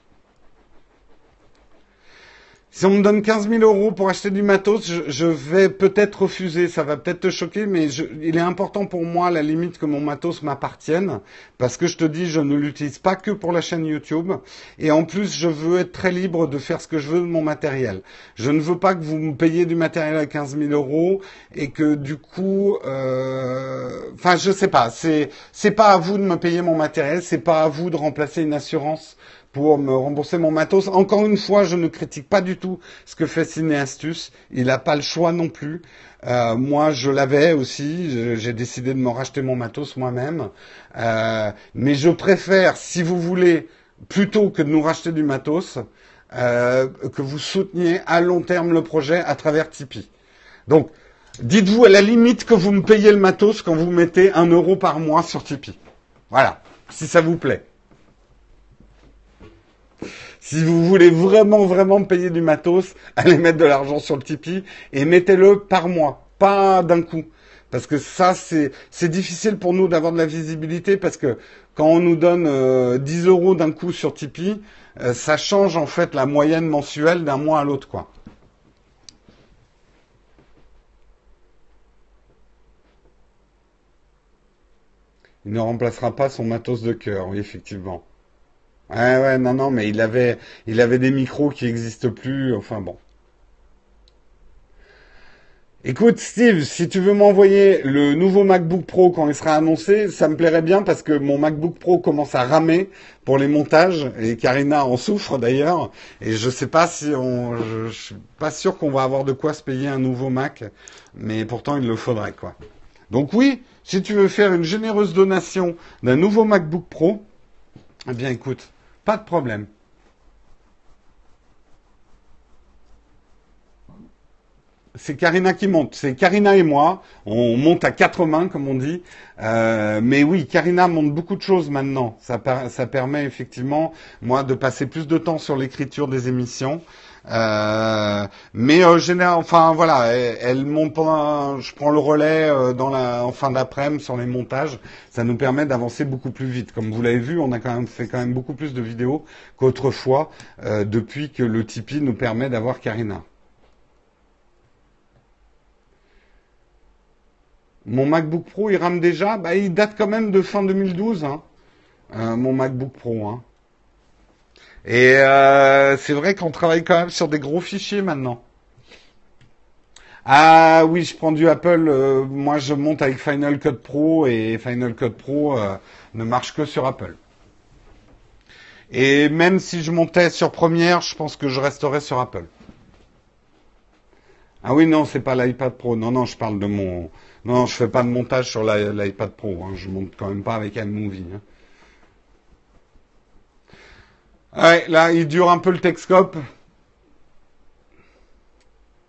Si on me donne 15 000 euros pour acheter du matos, je, vais peut-être refuser. Ça va peut-être te choquer, mais il est important pour moi, à la limite, que mon matos m'appartienne. Parce que je te dis, je ne l'utilise pas que pour la chaîne YouTube. Et en plus, je veux être très libre de faire ce que je veux de mon matériel. Je ne veux pas que vous me payiez du matériel à 15 000 euros et que du coup, euh... enfin, je sais pas. C'est, c'est pas à vous de me payer mon matériel. C'est pas à vous de remplacer une assurance pour me rembourser mon matos. Encore une fois, je ne critique pas du tout ce que fait Cineastus. Il n'a pas le choix non plus. Euh, moi, je l'avais aussi. J'ai décidé de me racheter mon matos moi-même. Euh, mais je préfère, si vous voulez, plutôt que de nous racheter du matos, euh, que vous souteniez à long terme le projet à travers Tipeee. Donc, dites-vous à la limite que vous me payez le matos quand vous mettez un euro par mois sur Tipeee. Voilà, si ça vous plaît. Si vous voulez vraiment, vraiment payer du matos, allez mettre de l'argent sur le Tipeee et mettez-le par mois, pas d'un coup. Parce que ça, c'est, difficile pour nous d'avoir de la visibilité parce que quand on nous donne 10 euh, euros d'un coup sur Tipeee, euh, ça change en fait la moyenne mensuelle d'un mois à l'autre, quoi. Il ne remplacera pas son matos de cœur, oui, effectivement. Ouais, ouais, non, non, mais il avait, il avait des micros qui n'existent plus. Enfin bon. Écoute, Steve, si tu veux m'envoyer le nouveau MacBook Pro quand il sera annoncé, ça me plairait bien parce que mon MacBook Pro commence à ramer pour les montages et Karina en souffre d'ailleurs. Et je sais pas si on, je, je suis pas sûr qu'on va avoir de quoi se payer un nouveau Mac, mais pourtant il le faudrait quoi. Donc oui, si tu veux faire une généreuse donation d'un nouveau MacBook Pro, eh bien écoute, pas de problème. c'est Karina qui monte. C'est Karina et moi. On monte à quatre mains, comme on dit. Euh, mais oui, Karina monte beaucoup de choses maintenant. Ça, ça permet effectivement, moi, de passer plus de temps sur l'écriture des émissions. Euh, mais euh, général, enfin voilà, elle, monte pendant, je prends le relais euh, en fin d'après-midi sur les montages. Ça nous permet d'avancer beaucoup plus vite. Comme vous l'avez vu, on a quand même fait quand même beaucoup plus de vidéos qu'autrefois depuis que le Tipeee nous permet d'avoir Karina. Mon MacBook Pro, il rame déjà? Bah, il date quand même de fin 2012, hein. mon MacBook Pro. Hein. Et euh, c'est vrai qu'on travaille quand même sur des gros fichiers maintenant. Ah oui, je prends du Apple. Euh, moi, je monte avec Final Cut Pro et Final Cut Pro euh, ne marche que sur Apple. Et même si je montais sur Premiere, je pense que je resterai sur Apple. Ah oui, non, c'est pas l'iPad Pro. Non, non, je parle de mon. Non, je fais pas de montage sur l'iPad Pro. Hein. Je monte quand même pas avec iMovie. Ouais, là, il dure un peu le Texcope.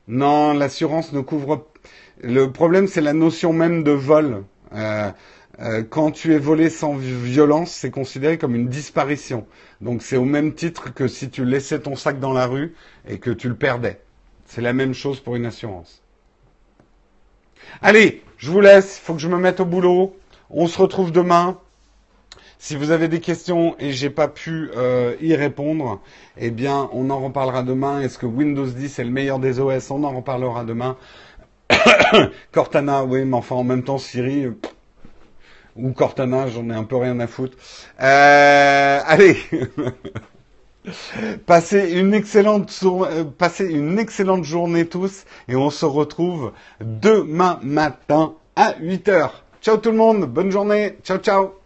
Non, l'assurance ne couvre. Le problème, c'est la notion même de vol. Euh, euh, quand tu es volé sans violence, c'est considéré comme une disparition. Donc c'est au même titre que si tu laissais ton sac dans la rue et que tu le perdais. C'est la même chose pour une assurance. Allez, je vous laisse, il faut que je me mette au boulot. On se retrouve demain. Si vous avez des questions et j'ai pas pu euh, y répondre, eh bien, on en reparlera demain. Est-ce que Windows 10 est le meilleur des OS On en reparlera demain. Cortana, oui, mais enfin, en même temps, Siri ou Cortana, j'en ai un peu rien à foutre. Euh, allez. Passez une excellente euh, passez une excellente journée tous et on se retrouve demain matin à 8 heures. Ciao tout le monde, bonne journée. Ciao ciao.